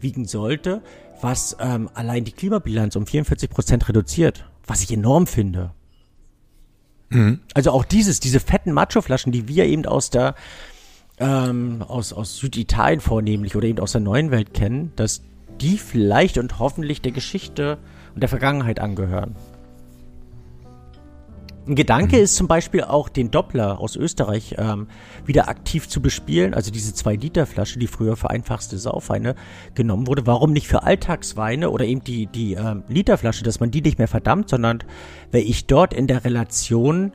wiegen sollte, was ähm, allein die Klimabilanz um 44 Prozent reduziert, was ich enorm finde. Mhm. Also auch dieses, diese fetten Macho-Flaschen, die wir eben aus der ähm, aus, aus Süditalien vornehmlich oder eben aus der neuen Welt kennen, dass die vielleicht und hoffentlich der Geschichte und der Vergangenheit angehören. Ein Gedanke mhm. ist zum Beispiel auch, den Doppler aus Österreich ähm, wieder aktiv zu bespielen, also diese 2-Liter-Flasche, die früher für einfachste Saufweine genommen wurde. Warum nicht für Alltagsweine oder eben die, die ähm, Literflasche, dass man die nicht mehr verdammt, sondern wenn ich dort in der Relation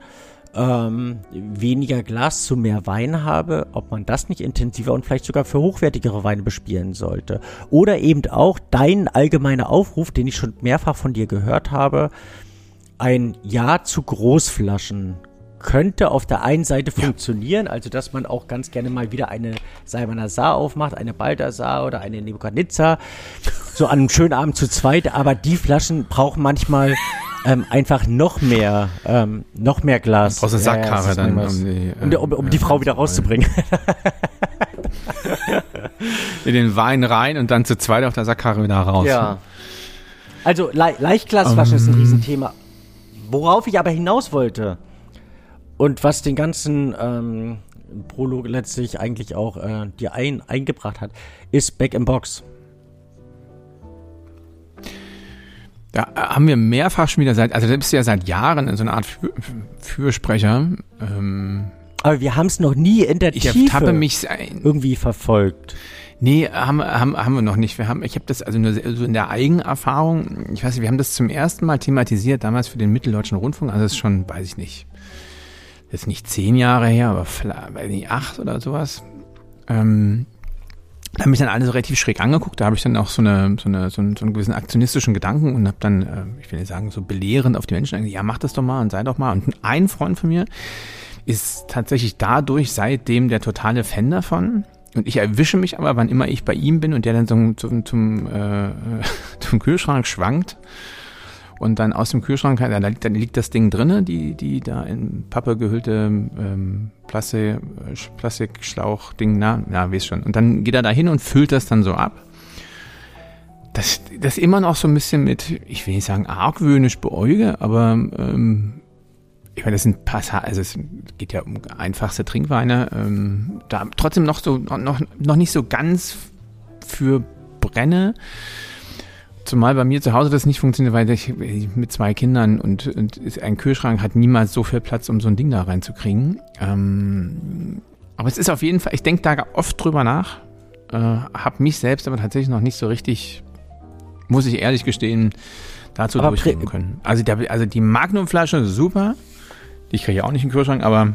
ähm, weniger Glas zu mehr Wein habe, ob man das nicht intensiver und vielleicht sogar für hochwertigere Weine bespielen sollte. Oder eben auch dein allgemeiner Aufruf, den ich schon mehrfach von dir gehört habe, ein Ja zu Großflaschen könnte auf der einen Seite funktionieren, also dass man auch ganz gerne mal wieder eine Saar aufmacht, eine Balthasar oder eine Nebukadnezar, so an einem schönen Abend zu zweit, aber die Flaschen brauchen manchmal ähm, einfach noch mehr, ähm, noch mehr Glas. Brauchst eine Sackkarre ist dann, um die, um, die- um, um die äh, Frau wieder rauszubringen. in den Wein rein und dann zu zweit auf der Sackkarre wieder raus. Ja. Also Le Leichtglasflaschen ist ein Ähm. Riesenthema. Worauf ich aber hinaus wollte und was den ganzen ähm, Prolog letztlich eigentlich auch äh, dir ein, eingebracht hat, ist Back in Box. Da haben wir mehrfach schon wieder seit, also da bist du ja seit Jahren in so einer Art Für, Fürsprecher. Ähm, Aber wir haben es noch nie in der ich Tiefe ertappe mich ein, irgendwie verfolgt. Nee, haben, haben, haben wir noch nicht. Wir haben, ich habe das also nur so in der Eigenerfahrung, ich weiß nicht, wir haben das zum ersten Mal thematisiert, damals für den Mitteldeutschen Rundfunk, also das ist schon, weiß ich nicht, jetzt nicht zehn Jahre her, aber vielleicht, weiß nicht, acht oder sowas. Ähm, haben mich dann alle so relativ schräg angeguckt, da habe ich dann auch so, eine, so, eine, so, einen, so einen gewissen aktionistischen Gedanken und habe dann, äh, ich will nicht sagen, so belehrend auf die Menschen gesagt, ja, mach das doch mal und sei doch mal. Und ein Freund von mir ist tatsächlich dadurch seitdem der totale Fan davon. Und ich erwische mich aber, wann immer ich bei ihm bin und der dann so zum, zum, äh, zum Kühlschrank schwankt und dann aus dem Kühlschrank, da liegt, dann liegt das Ding drinne, die, die da in Pappe gehüllte ähm, Plastik, Plastikschlauch-Ding, na, na, weiß schon. Und dann geht er da hin und füllt das dann so ab. Das, das immer noch so ein bisschen mit, ich will nicht sagen argwöhnisch beäuge, aber ähm, ich meine, das sind Passa also es geht ja um einfachste Trinkweine, ähm, da trotzdem noch so, noch, noch nicht so ganz für brenne. Zumal bei mir zu Hause das nicht funktioniert, weil ich mit zwei Kindern und, und ein Kühlschrank hat niemals so viel Platz, um so ein Ding da reinzukriegen. Ähm, aber es ist auf jeden Fall, ich denke da oft drüber nach, äh, habe mich selbst aber tatsächlich noch nicht so richtig, muss ich ehrlich gestehen, dazu Aber können. Also, der, also die Magnumflasche, super. Die kriege ich auch nicht in den Kühlschrank, aber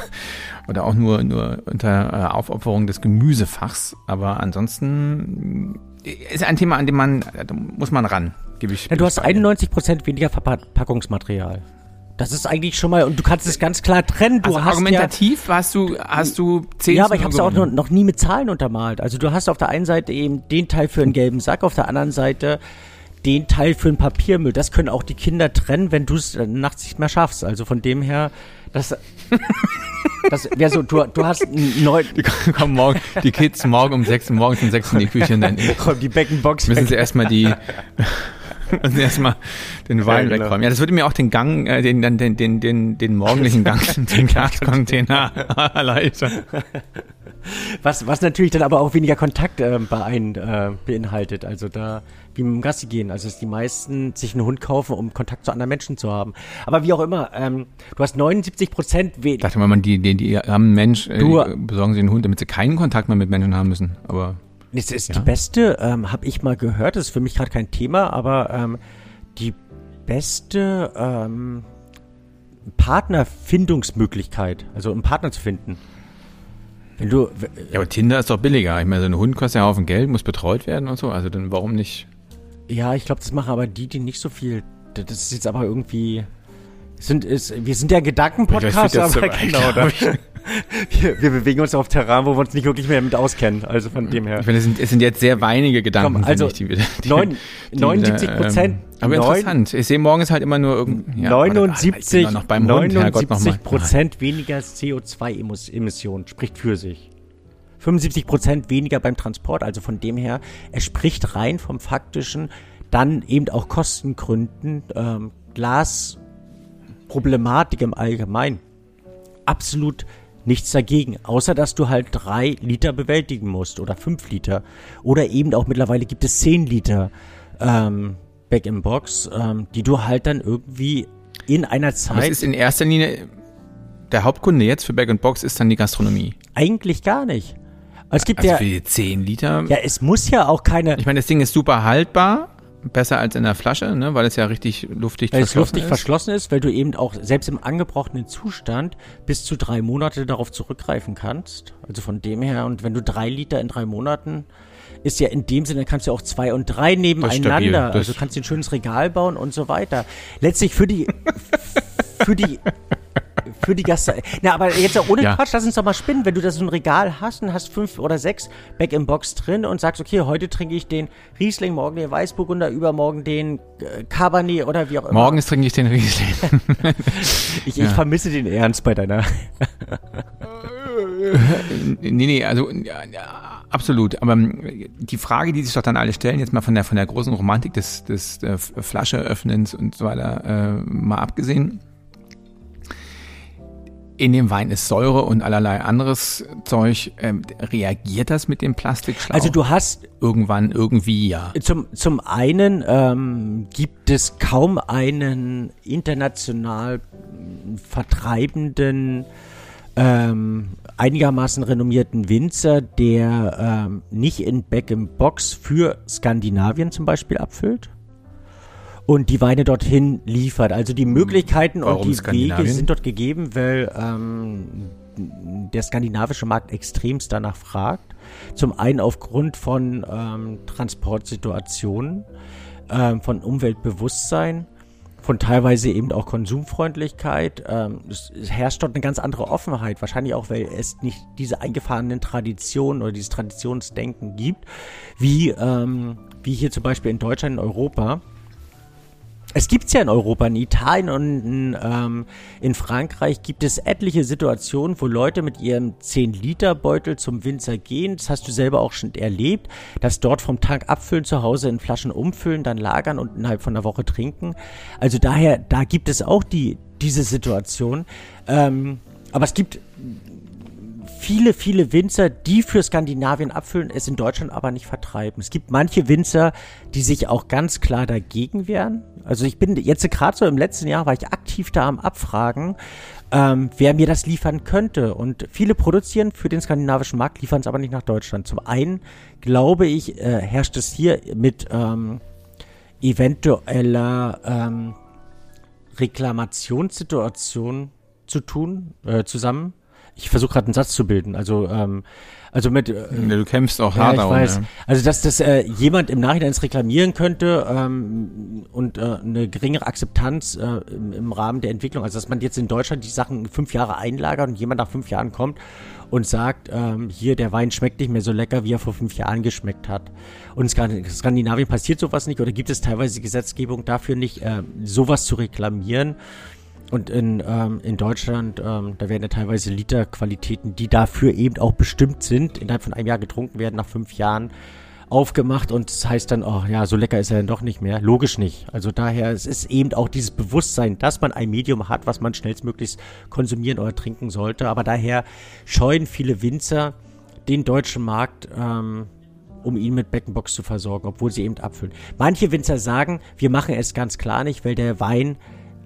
oder auch nur, nur unter äh, Aufopferung des Gemüsefachs. Aber ansonsten ist ein Thema, an dem man, da muss man ran, gebe ich. Ja, du hast bei dir. 91% weniger Verpackungsmaterial. Das ist eigentlich schon mal, und du kannst es ganz klar trennen. Du Also hast ja, argumentativ hast du, hast du 10 Ja, aber ich habe es auch noch, noch nie mit Zahlen untermalt. Also du hast auf der einen Seite eben den Teil für einen gelben Sack, auf der anderen Seite den Teil für einen Papiermüll. Das können auch die Kinder trennen, wenn du es äh, nachts nicht mehr schaffst. Also von dem her, das, das wäre so, du, du hast einen neuen, Die kommen morgen, die Kids morgen um 6 Uhr morgens um 6 in die Küche und dann die Beckenbox müssen sie erstmal die müssen sie erstmal den Wein Ja, genau. wegräumen. Ja, das würde mir auch den Gang, äh, den, den, den, den, den, den morgendlichen Gang, den Glascontainer erleichtern. Was, was natürlich dann aber auch weniger Kontakt äh, bei einem äh, beinhaltet. Also da, dem Gassi gehen. Also dass die meisten sich einen Hund kaufen, um Kontakt zu anderen Menschen zu haben. Aber wie auch immer, ähm, du hast 79 Prozent Ich weniger. dachte mal, man, die, die, die haben einen Mensch, äh, Du- die besorgen sie einen Hund, damit sie keinen Kontakt mehr mit Menschen haben müssen. Aber Das ist Ja. die beste, ähm, habe ich mal gehört, das ist für mich gerade kein Thema, aber ähm, die beste ähm, Partnerfindungsmöglichkeit, also einen Partner zu finden. Wenn du, ja, aber Tinder ist doch billiger. Ich meine, so ein Hund kostet ja einen Haufen Geld, muss betreut werden und so. Also dann warum nicht? Ja, ich glaube, das machen aber die, die nicht so viel. Das ist jetzt aber irgendwie. Sind, ist, wir sind ja Gedankenpodcast, wird aber genau. Da, wir, wir bewegen uns auf Terrain, wo wir uns nicht wirklich mehr mit auskennen. Also von dem her. Ich meine, es sind, es sind jetzt sehr weinige Gedanken, Komm, also finde ich, die. Die, neun- die 79 wieder, Prozent, Ähm, aber neun- interessant. Ich sehe morgens halt immer nur irgendwie. Ja, warte, ich 79, bin doch noch beim Hund, Herrgott, noch mal. 79 Prozent weniger CO2-Emissionen spricht für sich. 75 Prozent weniger beim Transport, also von dem her, es spricht rein vom faktischen, dann eben auch Kostengründen, ähm, Glasproblematik im Allgemeinen. Absolut nichts dagegen, außer dass du halt drei Liter bewältigen musst oder fünf Liter. Oder eben auch mittlerweile gibt es zehn Liter ähm, Back in Box, ähm, die du halt dann irgendwie in einer Aber es Zeit ist in erster Linie, der Hauptkunde jetzt für Bag Box ist dann die Gastronomie. eigentlich gar nicht. Es gibt Also ja, für die 10 Liter. ja, es muss ja auch keine, Ich meine, das Ding ist super haltbar, besser als in der Flasche, ne? weil es ja richtig luftig weil es verschlossen luftig ist. verschlossen ist, weil du eben auch selbst im angebrochenen Zustand bis zu drei Monate darauf zurückgreifen kannst. Also von dem her, und wenn du drei Liter in drei Monaten, ist ja in dem Sinne, kannst du auch zwei und drei nebeneinander. also du kannst dir ein schönes Regal bauen und so weiter. Letztlich für die, für die, für die Gast. Na, aber jetzt auch ohne Ja. Quatsch, lass uns doch mal spinnen. Wenn du da so ein Regal hast und hast fünf oder sechs Back in Box drin und sagst, okay, heute trinke ich den Riesling, morgen den Weißburgunder, übermorgen den äh, Cabernet oder wie auch immer. Morgens trinke ich den Riesling. Ich, ich vermisse den Ernst bei deiner. nee, nee, also ja, ja, absolut. Aber ähm, die Frage, die sich doch dann alle stellen, jetzt mal von der von der großen Romantik des, des äh, Flascheöffnens und so weiter äh, mal abgesehen. In dem Wein ist Säure und allerlei anderes Zeug. Ähm, reagiert das mit dem Plastikschlauch? Also du hast irgendwann irgendwie ja. zum, zum einen ähm, gibt es kaum einen international vertreibenden, ähm, einigermaßen renommierten Winzer, der ähm, nicht in Back in Box für Skandinavien zum Beispiel abfüllt. Und die Weine dorthin liefert. Also die Möglichkeiten Warum und die Wege sind dort gegeben, weil ähm, der skandinavische Markt extremst danach fragt. Zum einen aufgrund von ähm, Transportsituationen, ähm, von Umweltbewusstsein, von teilweise eben auch Konsumfreundlichkeit. Ähm, es, es herrscht dort eine ganz andere Offenheit. Wahrscheinlich auch, weil es nicht diese eingefahrenen Traditionen oder dieses Traditionsdenken gibt, wie, ähm, wie hier zum Beispiel in Deutschland, in Europa. Es gibt's ja in Europa, in Italien und in, ähm, in Frankreich gibt es etliche Situationen, wo Leute mit ihrem 10-Liter-Beutel zum Winzer gehen. Das hast du selber auch schon erlebt, dass dort vom Tank abfüllen, zu Hause in Flaschen umfüllen, dann lagern und innerhalb von einer Woche trinken. Also daher, da gibt es auch die, diese Situation. Ähm, aber es gibt viele, viele Winzer, die für Skandinavien abfüllen, es in Deutschland aber nicht vertreiben. Es gibt manche Winzer, die sich auch ganz klar dagegen wehren. Also ich bin jetzt gerade so im letzten Jahr war ich aktiv da am Abfragen, ähm, wer mir das liefern könnte. Und viele produzieren für den skandinavischen Markt, liefern es aber nicht nach Deutschland. Zum einen glaube ich, äh, herrscht es hier mit ähm, eventueller ähm, Reklamationssituation zu tun, äh, zusammen. Ich versuche gerade einen Satz zu bilden. Also, ähm, also mit äh, Du kämpfst auch ja, hart ich darum. weiß. Ja. Also, dass das äh, jemand im Nachhinein reklamieren könnte ähm, und äh, eine geringere Akzeptanz äh, im, im Rahmen der Entwicklung, also dass man jetzt in Deutschland die Sachen fünf Jahre einlagert und jemand nach fünf Jahren kommt und sagt, ähm, hier, der Wein schmeckt nicht mehr so lecker, wie er vor fünf Jahren geschmeckt hat. Und in Skandin- Skandinavien passiert sowas nicht oder gibt es teilweise Gesetzgebung dafür nicht, äh, sowas zu reklamieren. Und in, ähm, in Deutschland, ähm, da werden ja teilweise Literqualitäten, die dafür eben auch bestimmt sind, innerhalb von einem Jahr getrunken werden, nach fünf Jahren aufgemacht und das heißt dann, oh ja, so lecker ist er dann doch nicht mehr. Logisch nicht. Also daher, es ist eben auch dieses Bewusstsein, dass man ein Medium hat, was man schnellstmöglichst konsumieren oder trinken sollte. Aber daher scheuen viele Winzer den deutschen Markt, ähm, um ihn mit Beckenbox zu versorgen, obwohl sie eben abfüllen. Manche Winzer sagen, wir machen es ganz klar nicht, weil der Wein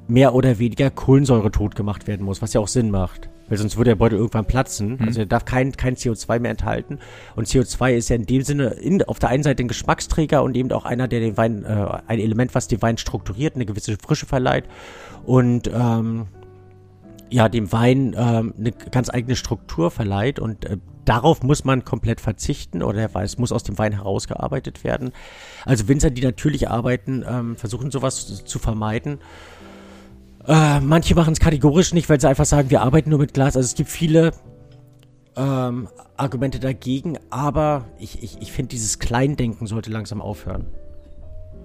mehr oder weniger Kohlensäure tot gemacht werden muss, was ja auch Sinn macht. Weil sonst würde der Beutel irgendwann platzen. Also er darf kein, kein CO2 mehr enthalten. Und CO2 ist ja in dem Sinne in, auf der einen Seite ein Geschmacksträger und eben auch einer, der den Wein, äh, ein Element, was den Wein strukturiert, eine gewisse Frische verleiht. Und ähm, ja, dem Wein ähm, eine ganz eigene Struktur verleiht und äh, darauf muss man komplett verzichten oder der Weiß muss aus dem Wein herausgearbeitet werden. Also Winzer, die natürlich arbeiten, ähm, versuchen sowas zu, zu vermeiden. Äh, manche machen es kategorisch nicht, weil sie einfach sagen, wir arbeiten nur mit Glas. Also es gibt viele ähm, Argumente dagegen, aber ich, ich, ich finde, dieses Kleindenken sollte langsam aufhören.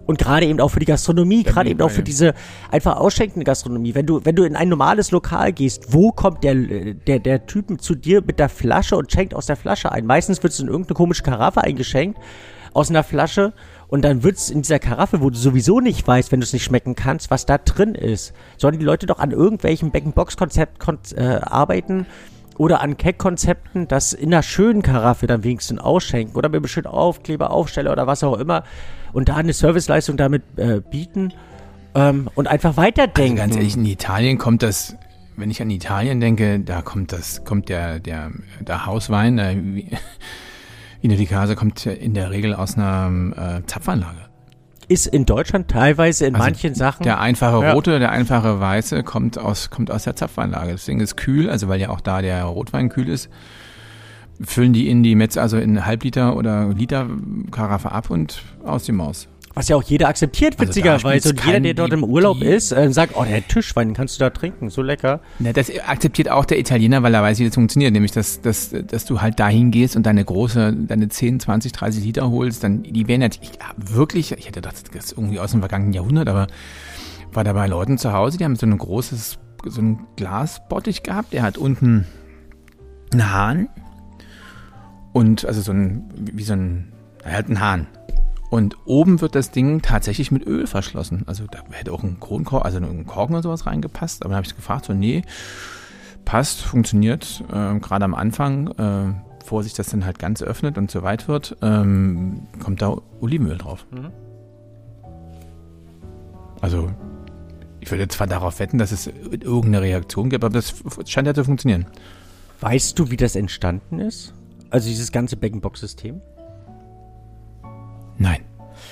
Und gerade eben auch für die Gastronomie, gerade eben auch für diese einfach ausschenkende Gastronomie. Wenn du, wenn du in ein normales Lokal gehst, wo kommt der, der, der Typen zu dir mit der Flasche und schenkt aus der Flasche ein? Meistens wird es in irgendeine komische Karaffe eingeschenkt, aus einer Flasche, und dann wird es in dieser Karaffe, wo du sowieso nicht weißt, wenn du es nicht schmecken kannst, was da drin ist. Sollen die Leute doch an irgendwelchen Back-in-Box-Konzept kon äh, arbeiten oder an Keck-Konzepten, das in einer schönen Karaffe dann wenigstens ausschenken oder mit einem Aufkleber, Aufsteller oder was auch immer und da eine Serviceleistung damit äh, bieten ähm, und einfach Also weiterdenken. ganz ehrlich, in Italien kommt das, wenn ich an Italien denke, da kommt das, kommt der, der, der Hauswein, der Casa kommt in der Regel aus einer äh, Zapfanlage. ist in Deutschland teilweise in Also manchen Sachen. Der einfache Ja. rote, der einfache weiße kommt aus, kommt aus der Zapfanlage. Das Ding ist kühl, also weil ja auch da der Rotwein kühl ist. Füllen die in die Metz, also in Halbliter oder Liter Karaffe ab und aus die Maus. Was ja auch jeder akzeptiert, Also witzigerweise. spielt's Und jeder, der dort im Urlaub ist, äh, sagt, oh, der Tischwein, den kannst du da trinken, so lecker. Na, das akzeptiert auch der Italiener, weil er weiß, wie das funktioniert. Nämlich, dass, dass, dass du halt dahin gehst und deine große, deine 10, 20, 30 Liter holst, dann, die werden natürlich, ich wirklich, ich hätte gedacht, das ist irgendwie aus dem vergangenen Jahrhundert, aber war da bei Leuten zu Hause, die haben so ein großes, so ein Glasbottich gehabt, der hat unten einen Hahn und, also so ein, wie so ein, er hat einen Hahn. Und oben wird das Ding tatsächlich mit Öl verschlossen. Also da hätte auch ein Kronkorken, also ein Korken oder sowas reingepasst. Aber dann habe ich gefragt, so nee, passt, funktioniert. Ähm, Gerade am Anfang, äh, bevor sich das dann halt ganz öffnet und so weit wird, ähm, kommt da Olivenöl drauf. Mhm. Also ich würde zwar darauf wetten, dass es irgendeine Reaktion gibt, aber das scheint ja zu funktionieren. Weißt du, wie das entstanden ist? Also dieses ganze Bag-in-Box-System? Nein.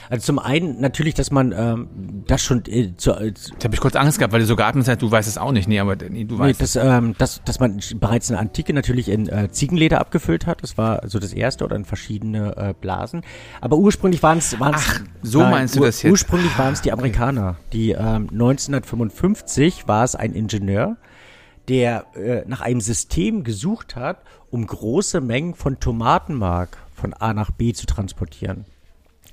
Also zum einen natürlich, dass man ähm, das schon äh, zu, äh, Jetzt habe ich kurz Angst gehabt, weil du so geatmet hast, du weißt es auch nicht. Nee, aber nee, du nee, weißt dass, ähm, dass, dass man bereits in der Antike natürlich in äh, Ziegenleder abgefüllt hat. Das war so das erste oder in verschiedene äh, Blasen. Aber ursprünglich waren es Ach, so meinst du das jetzt? Ursprünglich waren es die Amerikaner. Die ähm, 1955 war es ein Ingenieur, der äh, nach einem System gesucht hat, um große Mengen von Tomatenmark von A nach B zu transportieren.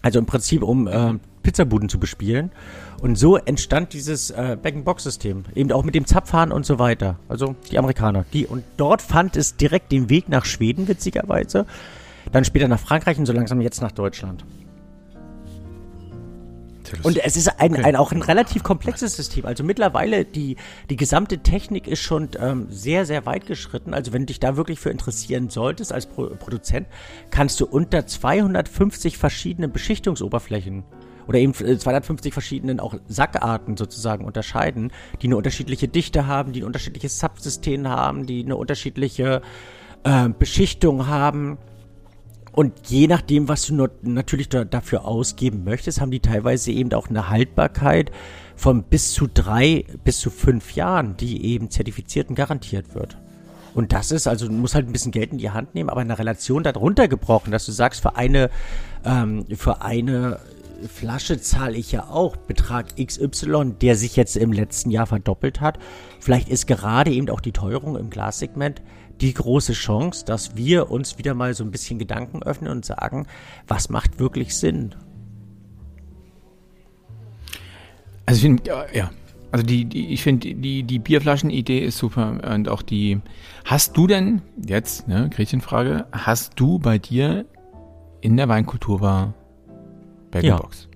Also im Prinzip, um äh, Pizzabuden zu bespielen. Und so entstand dieses äh, Bag-in-Box-System. Eben auch mit dem Zapfhahn und so weiter. Also die Amerikaner. Die, und dort fand es direkt den Weg nach Schweden, witzigerweise. Dann später nach Frankreich und so langsam jetzt nach Deutschland. Und es ist ein, ein, auch ein relativ komplexes System. Also mittlerweile, die, die gesamte Technik ist schon ähm, sehr, sehr weit geschritten. Also wenn du dich da wirklich für interessieren solltest als Pro Produzent, kannst du unter 250 verschiedene Beschichtungsoberflächen oder eben äh, 250 verschiedenen auch Sackarten sozusagen unterscheiden, die eine unterschiedliche Dichte haben, die ein unterschiedliches Subsystem haben, die eine unterschiedliche äh, Beschichtung haben. Und je nachdem, was du natürlich da, dafür ausgeben möchtest, haben die teilweise eben auch eine Haltbarkeit von bis zu drei bis zu fünf Jahren, die eben zertifiziert und garantiert wird. Und das ist, also du musst halt ein bisschen Geld in die Hand nehmen, aber in der Relation darunter gebrochen, dass du sagst, für eine, ähm, für eine Flasche zahle ich ja auch Betrag XY, der sich jetzt im letzten Jahr verdoppelt hat. Vielleicht ist gerade eben auch die Teuerung im Glassegment die große Chance, dass wir uns wieder mal so ein bisschen Gedanken öffnen und sagen, was macht wirklich Sinn? Also ich finde, ja, ja. Also die, die ich finde, die, die Bierflaschen-Idee ist super. Und auch die. Hast du denn, jetzt, ne, Gretchenfrage, hast du bei dir in der Weinkulturbar Bag-in-Box?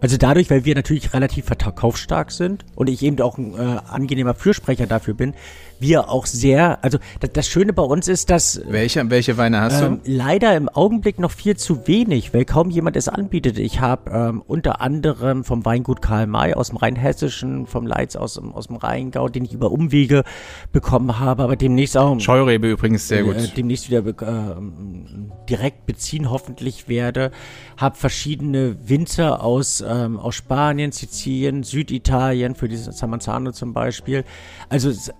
Also dadurch, weil wir natürlich relativ verkaufsstark sind und ich eben auch ein äh, angenehmer Fürsprecher dafür bin, wir auch sehr, also das, das Schöne bei uns ist, dass Welche, welche Weine hast ähm, leider im Augenblick noch viel zu wenig, weil kaum jemand es anbietet. Ich habe ähm, unter anderem vom Weingut Karl May aus dem Rheinhessischen, vom Leitz aus, dem- aus dem Rheingau, den ich über Umwege bekommen habe, aber demnächst auch du? Scheurebe übrigens sehr gut. äh, demnächst wieder ähm, direkt beziehen hoffentlich werde. Hab verschiedene Winzer aus, ähm, aus Spanien, Sizilien, Süditalien, für dieses Samanzano zum Beispiel. Also es-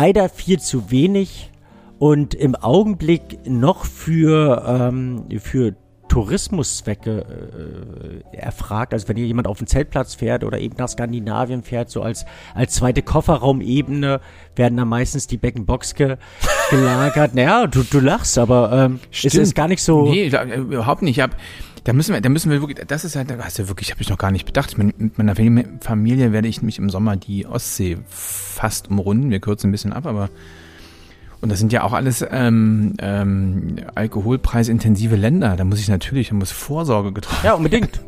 leider viel zu wenig und im Augenblick noch für, ähm, für Tourismuszwecke äh, erfragt. Also wenn hier jemand auf den Zeltplatz fährt oder eben nach Skandinavien fährt, so als, als zweite Kofferraumebene werden da meistens die Beckenbox ge gelagert. Naja, du, du lachst, aber ähm, es Stimmt. ist gar nicht so. Nee, da, äh, überhaupt nicht. Ich hab, da müssen wir, da müssen wir wirklich, das ist halt, das ist ja wirklich, habe ich noch gar nicht bedacht. Mit meiner Familie- Familie werde ich mich im Sommer die Ostsee fast umrunden. Wir kürzen ein bisschen ab, aber und das sind ja auch alles ähm, ähm, alkoholpreisintensive Länder. Da muss ich natürlich, da muss Vorsorge getroffen. Ja, unbedingt.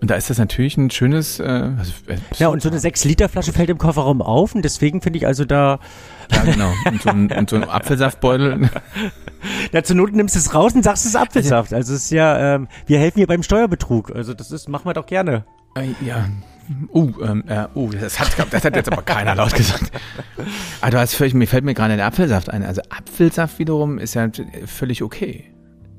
Und da ist das natürlich ein schönes. Äh, also, äh, Ja, und so eine 6-Liter-Flasche fällt im Kofferraum auf und deswegen finde ich also da, ja, genau. Und so ein, und so ein Apfelsaftbeutel. ja, zur Not nimmst du es raus und sagst es ist Apfelsaft. Also es ist ja, ähm, wir helfen hier beim Steuerbetrug. Also das ist, machen wir doch gerne. Äh, ja. Uh, ähm, äh, uh, das hat, das hat jetzt aber keiner laut gesagt. Aber du hast völlig, mir fällt mir gerade der Apfelsaft ein. Also Apfelsaft wiederum ist ja völlig okay.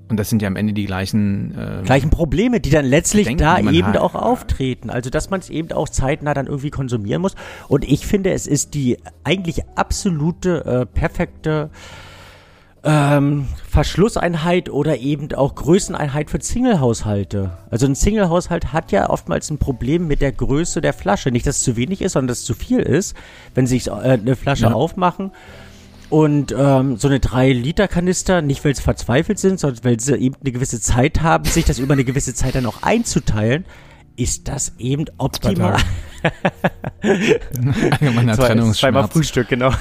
Und das sind ja am Ende die gleichen. Äh, gleichen Probleme, die dann letztlich Denken, da eben hat. auch auftreten. Also, dass man es eben auch zeitnah dann irgendwie konsumieren muss. Und ich finde, es ist die eigentlich absolute, äh, perfekte ähm, Verschlusseinheit oder eben auch Größeneinheit für Single-Haushalte. Also ein Single-Haushalt hat ja oftmals ein Problem mit der Größe der Flasche. Nicht, dass es zu wenig ist, sondern dass es zu viel ist, wenn sie äh, eine Flasche ja. aufmachen. Und ähm, so eine 3-Liter-Kanister, nicht weil sie verzweifelt sind, sondern weil sie eben eine gewisse Zeit haben, sich das über eine gewisse Zeit dann auch einzuteilen, ist das eben optimal. Allgemeiner Trennungsschmerz. Zweimal Frühstück, genau.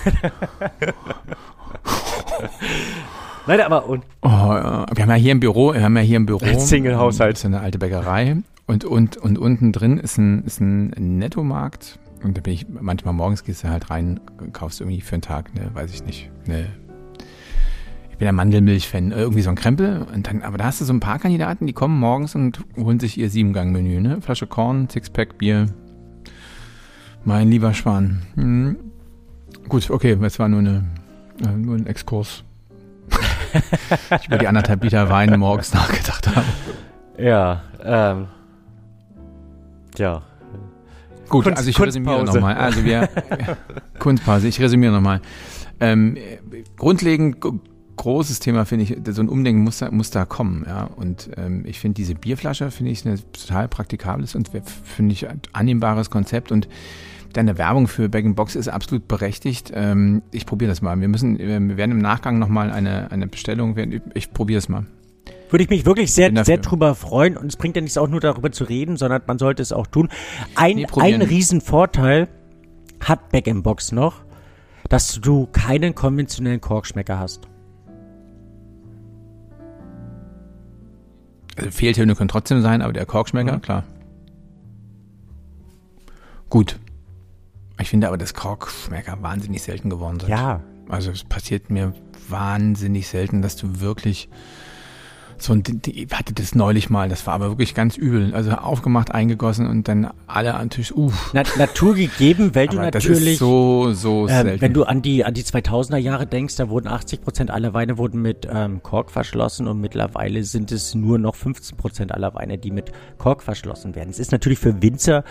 Nein, aber und. Oh, wir haben ja hier im Büro, wir haben ja hier im Büro. Single-Haushalt. Eine alte Bäckerei. Und, und, und unten drin ist ein, ist ein Nettomarkt. Und da bin ich, manchmal morgens gehst du halt rein, kaufst irgendwie für einen Tag, ne, weiß ich nicht, ne, ich bin der Mandelmilch-Fan, irgendwie so ein Krempel. Und dann, aber da hast du so ein paar Kandidaten, die kommen morgens und holen sich ihr Siebengang-Menü, ne? Flasche Korn, Sixpack, Bier. Mein lieber Schwan. Hm. Gut, okay, es war nur eine äh, nur ein Exkurs. ich über die anderthalb Liter Wein morgens nachgedacht habe. Ja, ähm. Ja. Gut, Kunst, also ich resümiere nochmal. Also wir, Kunstpause, ich resümiere nochmal. Ähm, grundlegend großes Thema finde ich, so ein Umdenken muss da, muss da kommen, ja. Und ähm, ich finde diese Bierflasche finde ich ein total praktikables und finde ich ein annehmbares Konzept und Deine Werbung für Bag Box ist absolut berechtigt. Ähm, ich probiere das mal. Wir müssen, wir werden im Nachgang nochmal eine, eine Bestellung, ich probiere es mal. Würde ich mich wirklich sehr, sehr drüber freuen. Und es bringt ja nichts auch nur darüber zu reden, sondern man sollte es auch tun. Ein, nee, ein Riesenvorteil hat Back Box noch, dass du keinen konventionellen Korkschmecker hast. Also Fehltöne können trotzdem sein, aber der Korkschmecker, mhm. klar. Gut. Ich finde aber, dass Korkschmecker wahnsinnig selten geworden sind. Ja. Also es passiert mir wahnsinnig selten, dass du wirklich so ein, ich hatte das neulich mal, das war aber wirklich ganz übel. Also aufgemacht, eingegossen und dann alle an Tisch, uff. Na, Natur gegeben, weil du natürlich. Das ist so, so ähm, selten. Wenn du an die, an die 2000er Jahre denkst, da wurden 80 Prozent aller Weine wurden mit ähm, Kork verschlossen und mittlerweile sind es nur noch 15 Prozent aller Weine, die mit Kork verschlossen werden. Es ist natürlich für Winzer,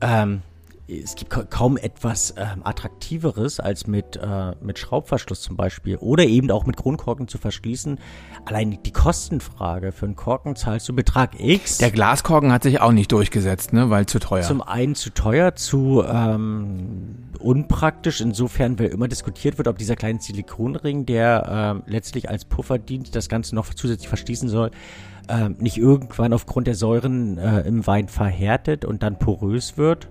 ähm, es gibt kaum etwas ähm, attraktiveres als mit äh, mit Schraubverschluss zum Beispiel oder eben auch mit Kronkorken zu verschließen. Allein die Kostenfrage für einen Korken zahlst du Betrag X. Der Glaskorken hat sich auch nicht durchgesetzt, ne, weil zu teuer. Zum einen zu teuer, zu ähm, unpraktisch insofern, weil immer diskutiert wird, ob dieser kleine Silikonring, der äh, letztlich als Puffer dient, das Ganze noch zusätzlich verschließen soll, äh, nicht irgendwann aufgrund der Säuren äh, im Wein verhärtet und dann porös wird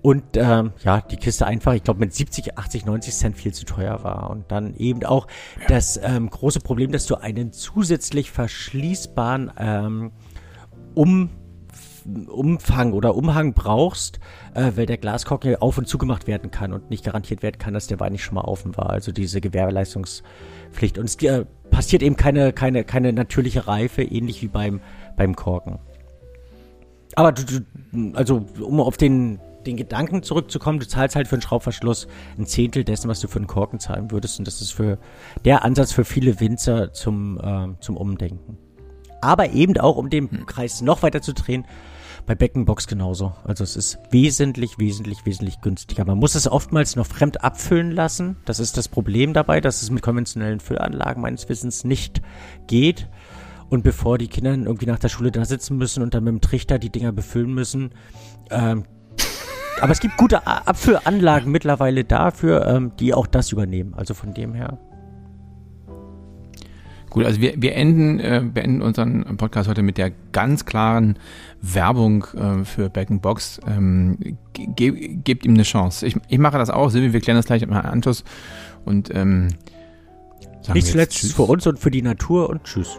und ähm, ja, die Kiste einfach, ich glaube, mit 70, 80, 90 Cent viel zu teuer war. Und dann eben auch ja. das ähm, große Problem, dass du einen zusätzlich verschließbaren ähm, um Umfang oder Umhang brauchst, äh, weil der Glaskorken auf und zugemacht werden kann und nicht garantiert werden kann, dass der Wein nicht schon mal offen war. Also diese Gewährleistungspflicht. Und es äh, passiert eben keine, keine, keine natürliche Reife, ähnlich wie beim, beim Korken. Aber du, du, also um auf den den Gedanken zurückzukommen, du zahlst halt für einen Schraubverschluss ein Zehntel dessen, was du für einen Korken zahlen würdest. Und das ist für der Ansatz für viele Winzer zum, äh, zum Umdenken. Aber eben auch, um den hm. Kreis noch weiter zu drehen, bei Beckenbox genauso. Also es ist wesentlich, wesentlich, wesentlich günstiger. Man muss es oftmals noch fremd abfüllen lassen. Das ist das Problem dabei, dass es mit konventionellen Füllanlagen meines Wissens nicht geht. Und bevor die Kinder irgendwie nach der Schule da sitzen müssen und dann mit dem Trichter die Dinger befüllen müssen, ähm, aber es gibt gute Abfüllanlagen mittlerweile dafür, ähm, die auch das übernehmen. Also von dem her. Gut, also wir, wir enden, äh, beenden unseren Podcast heute mit der ganz klaren Werbung äh, für Back Box. Ähm, ge gebt ihm eine Chance. Ich, ich mache das auch, Silvi, wir klären das gleich mit Herrn Antus. Und ähm, nicht zuletzt für uns und für die Natur und tschüss.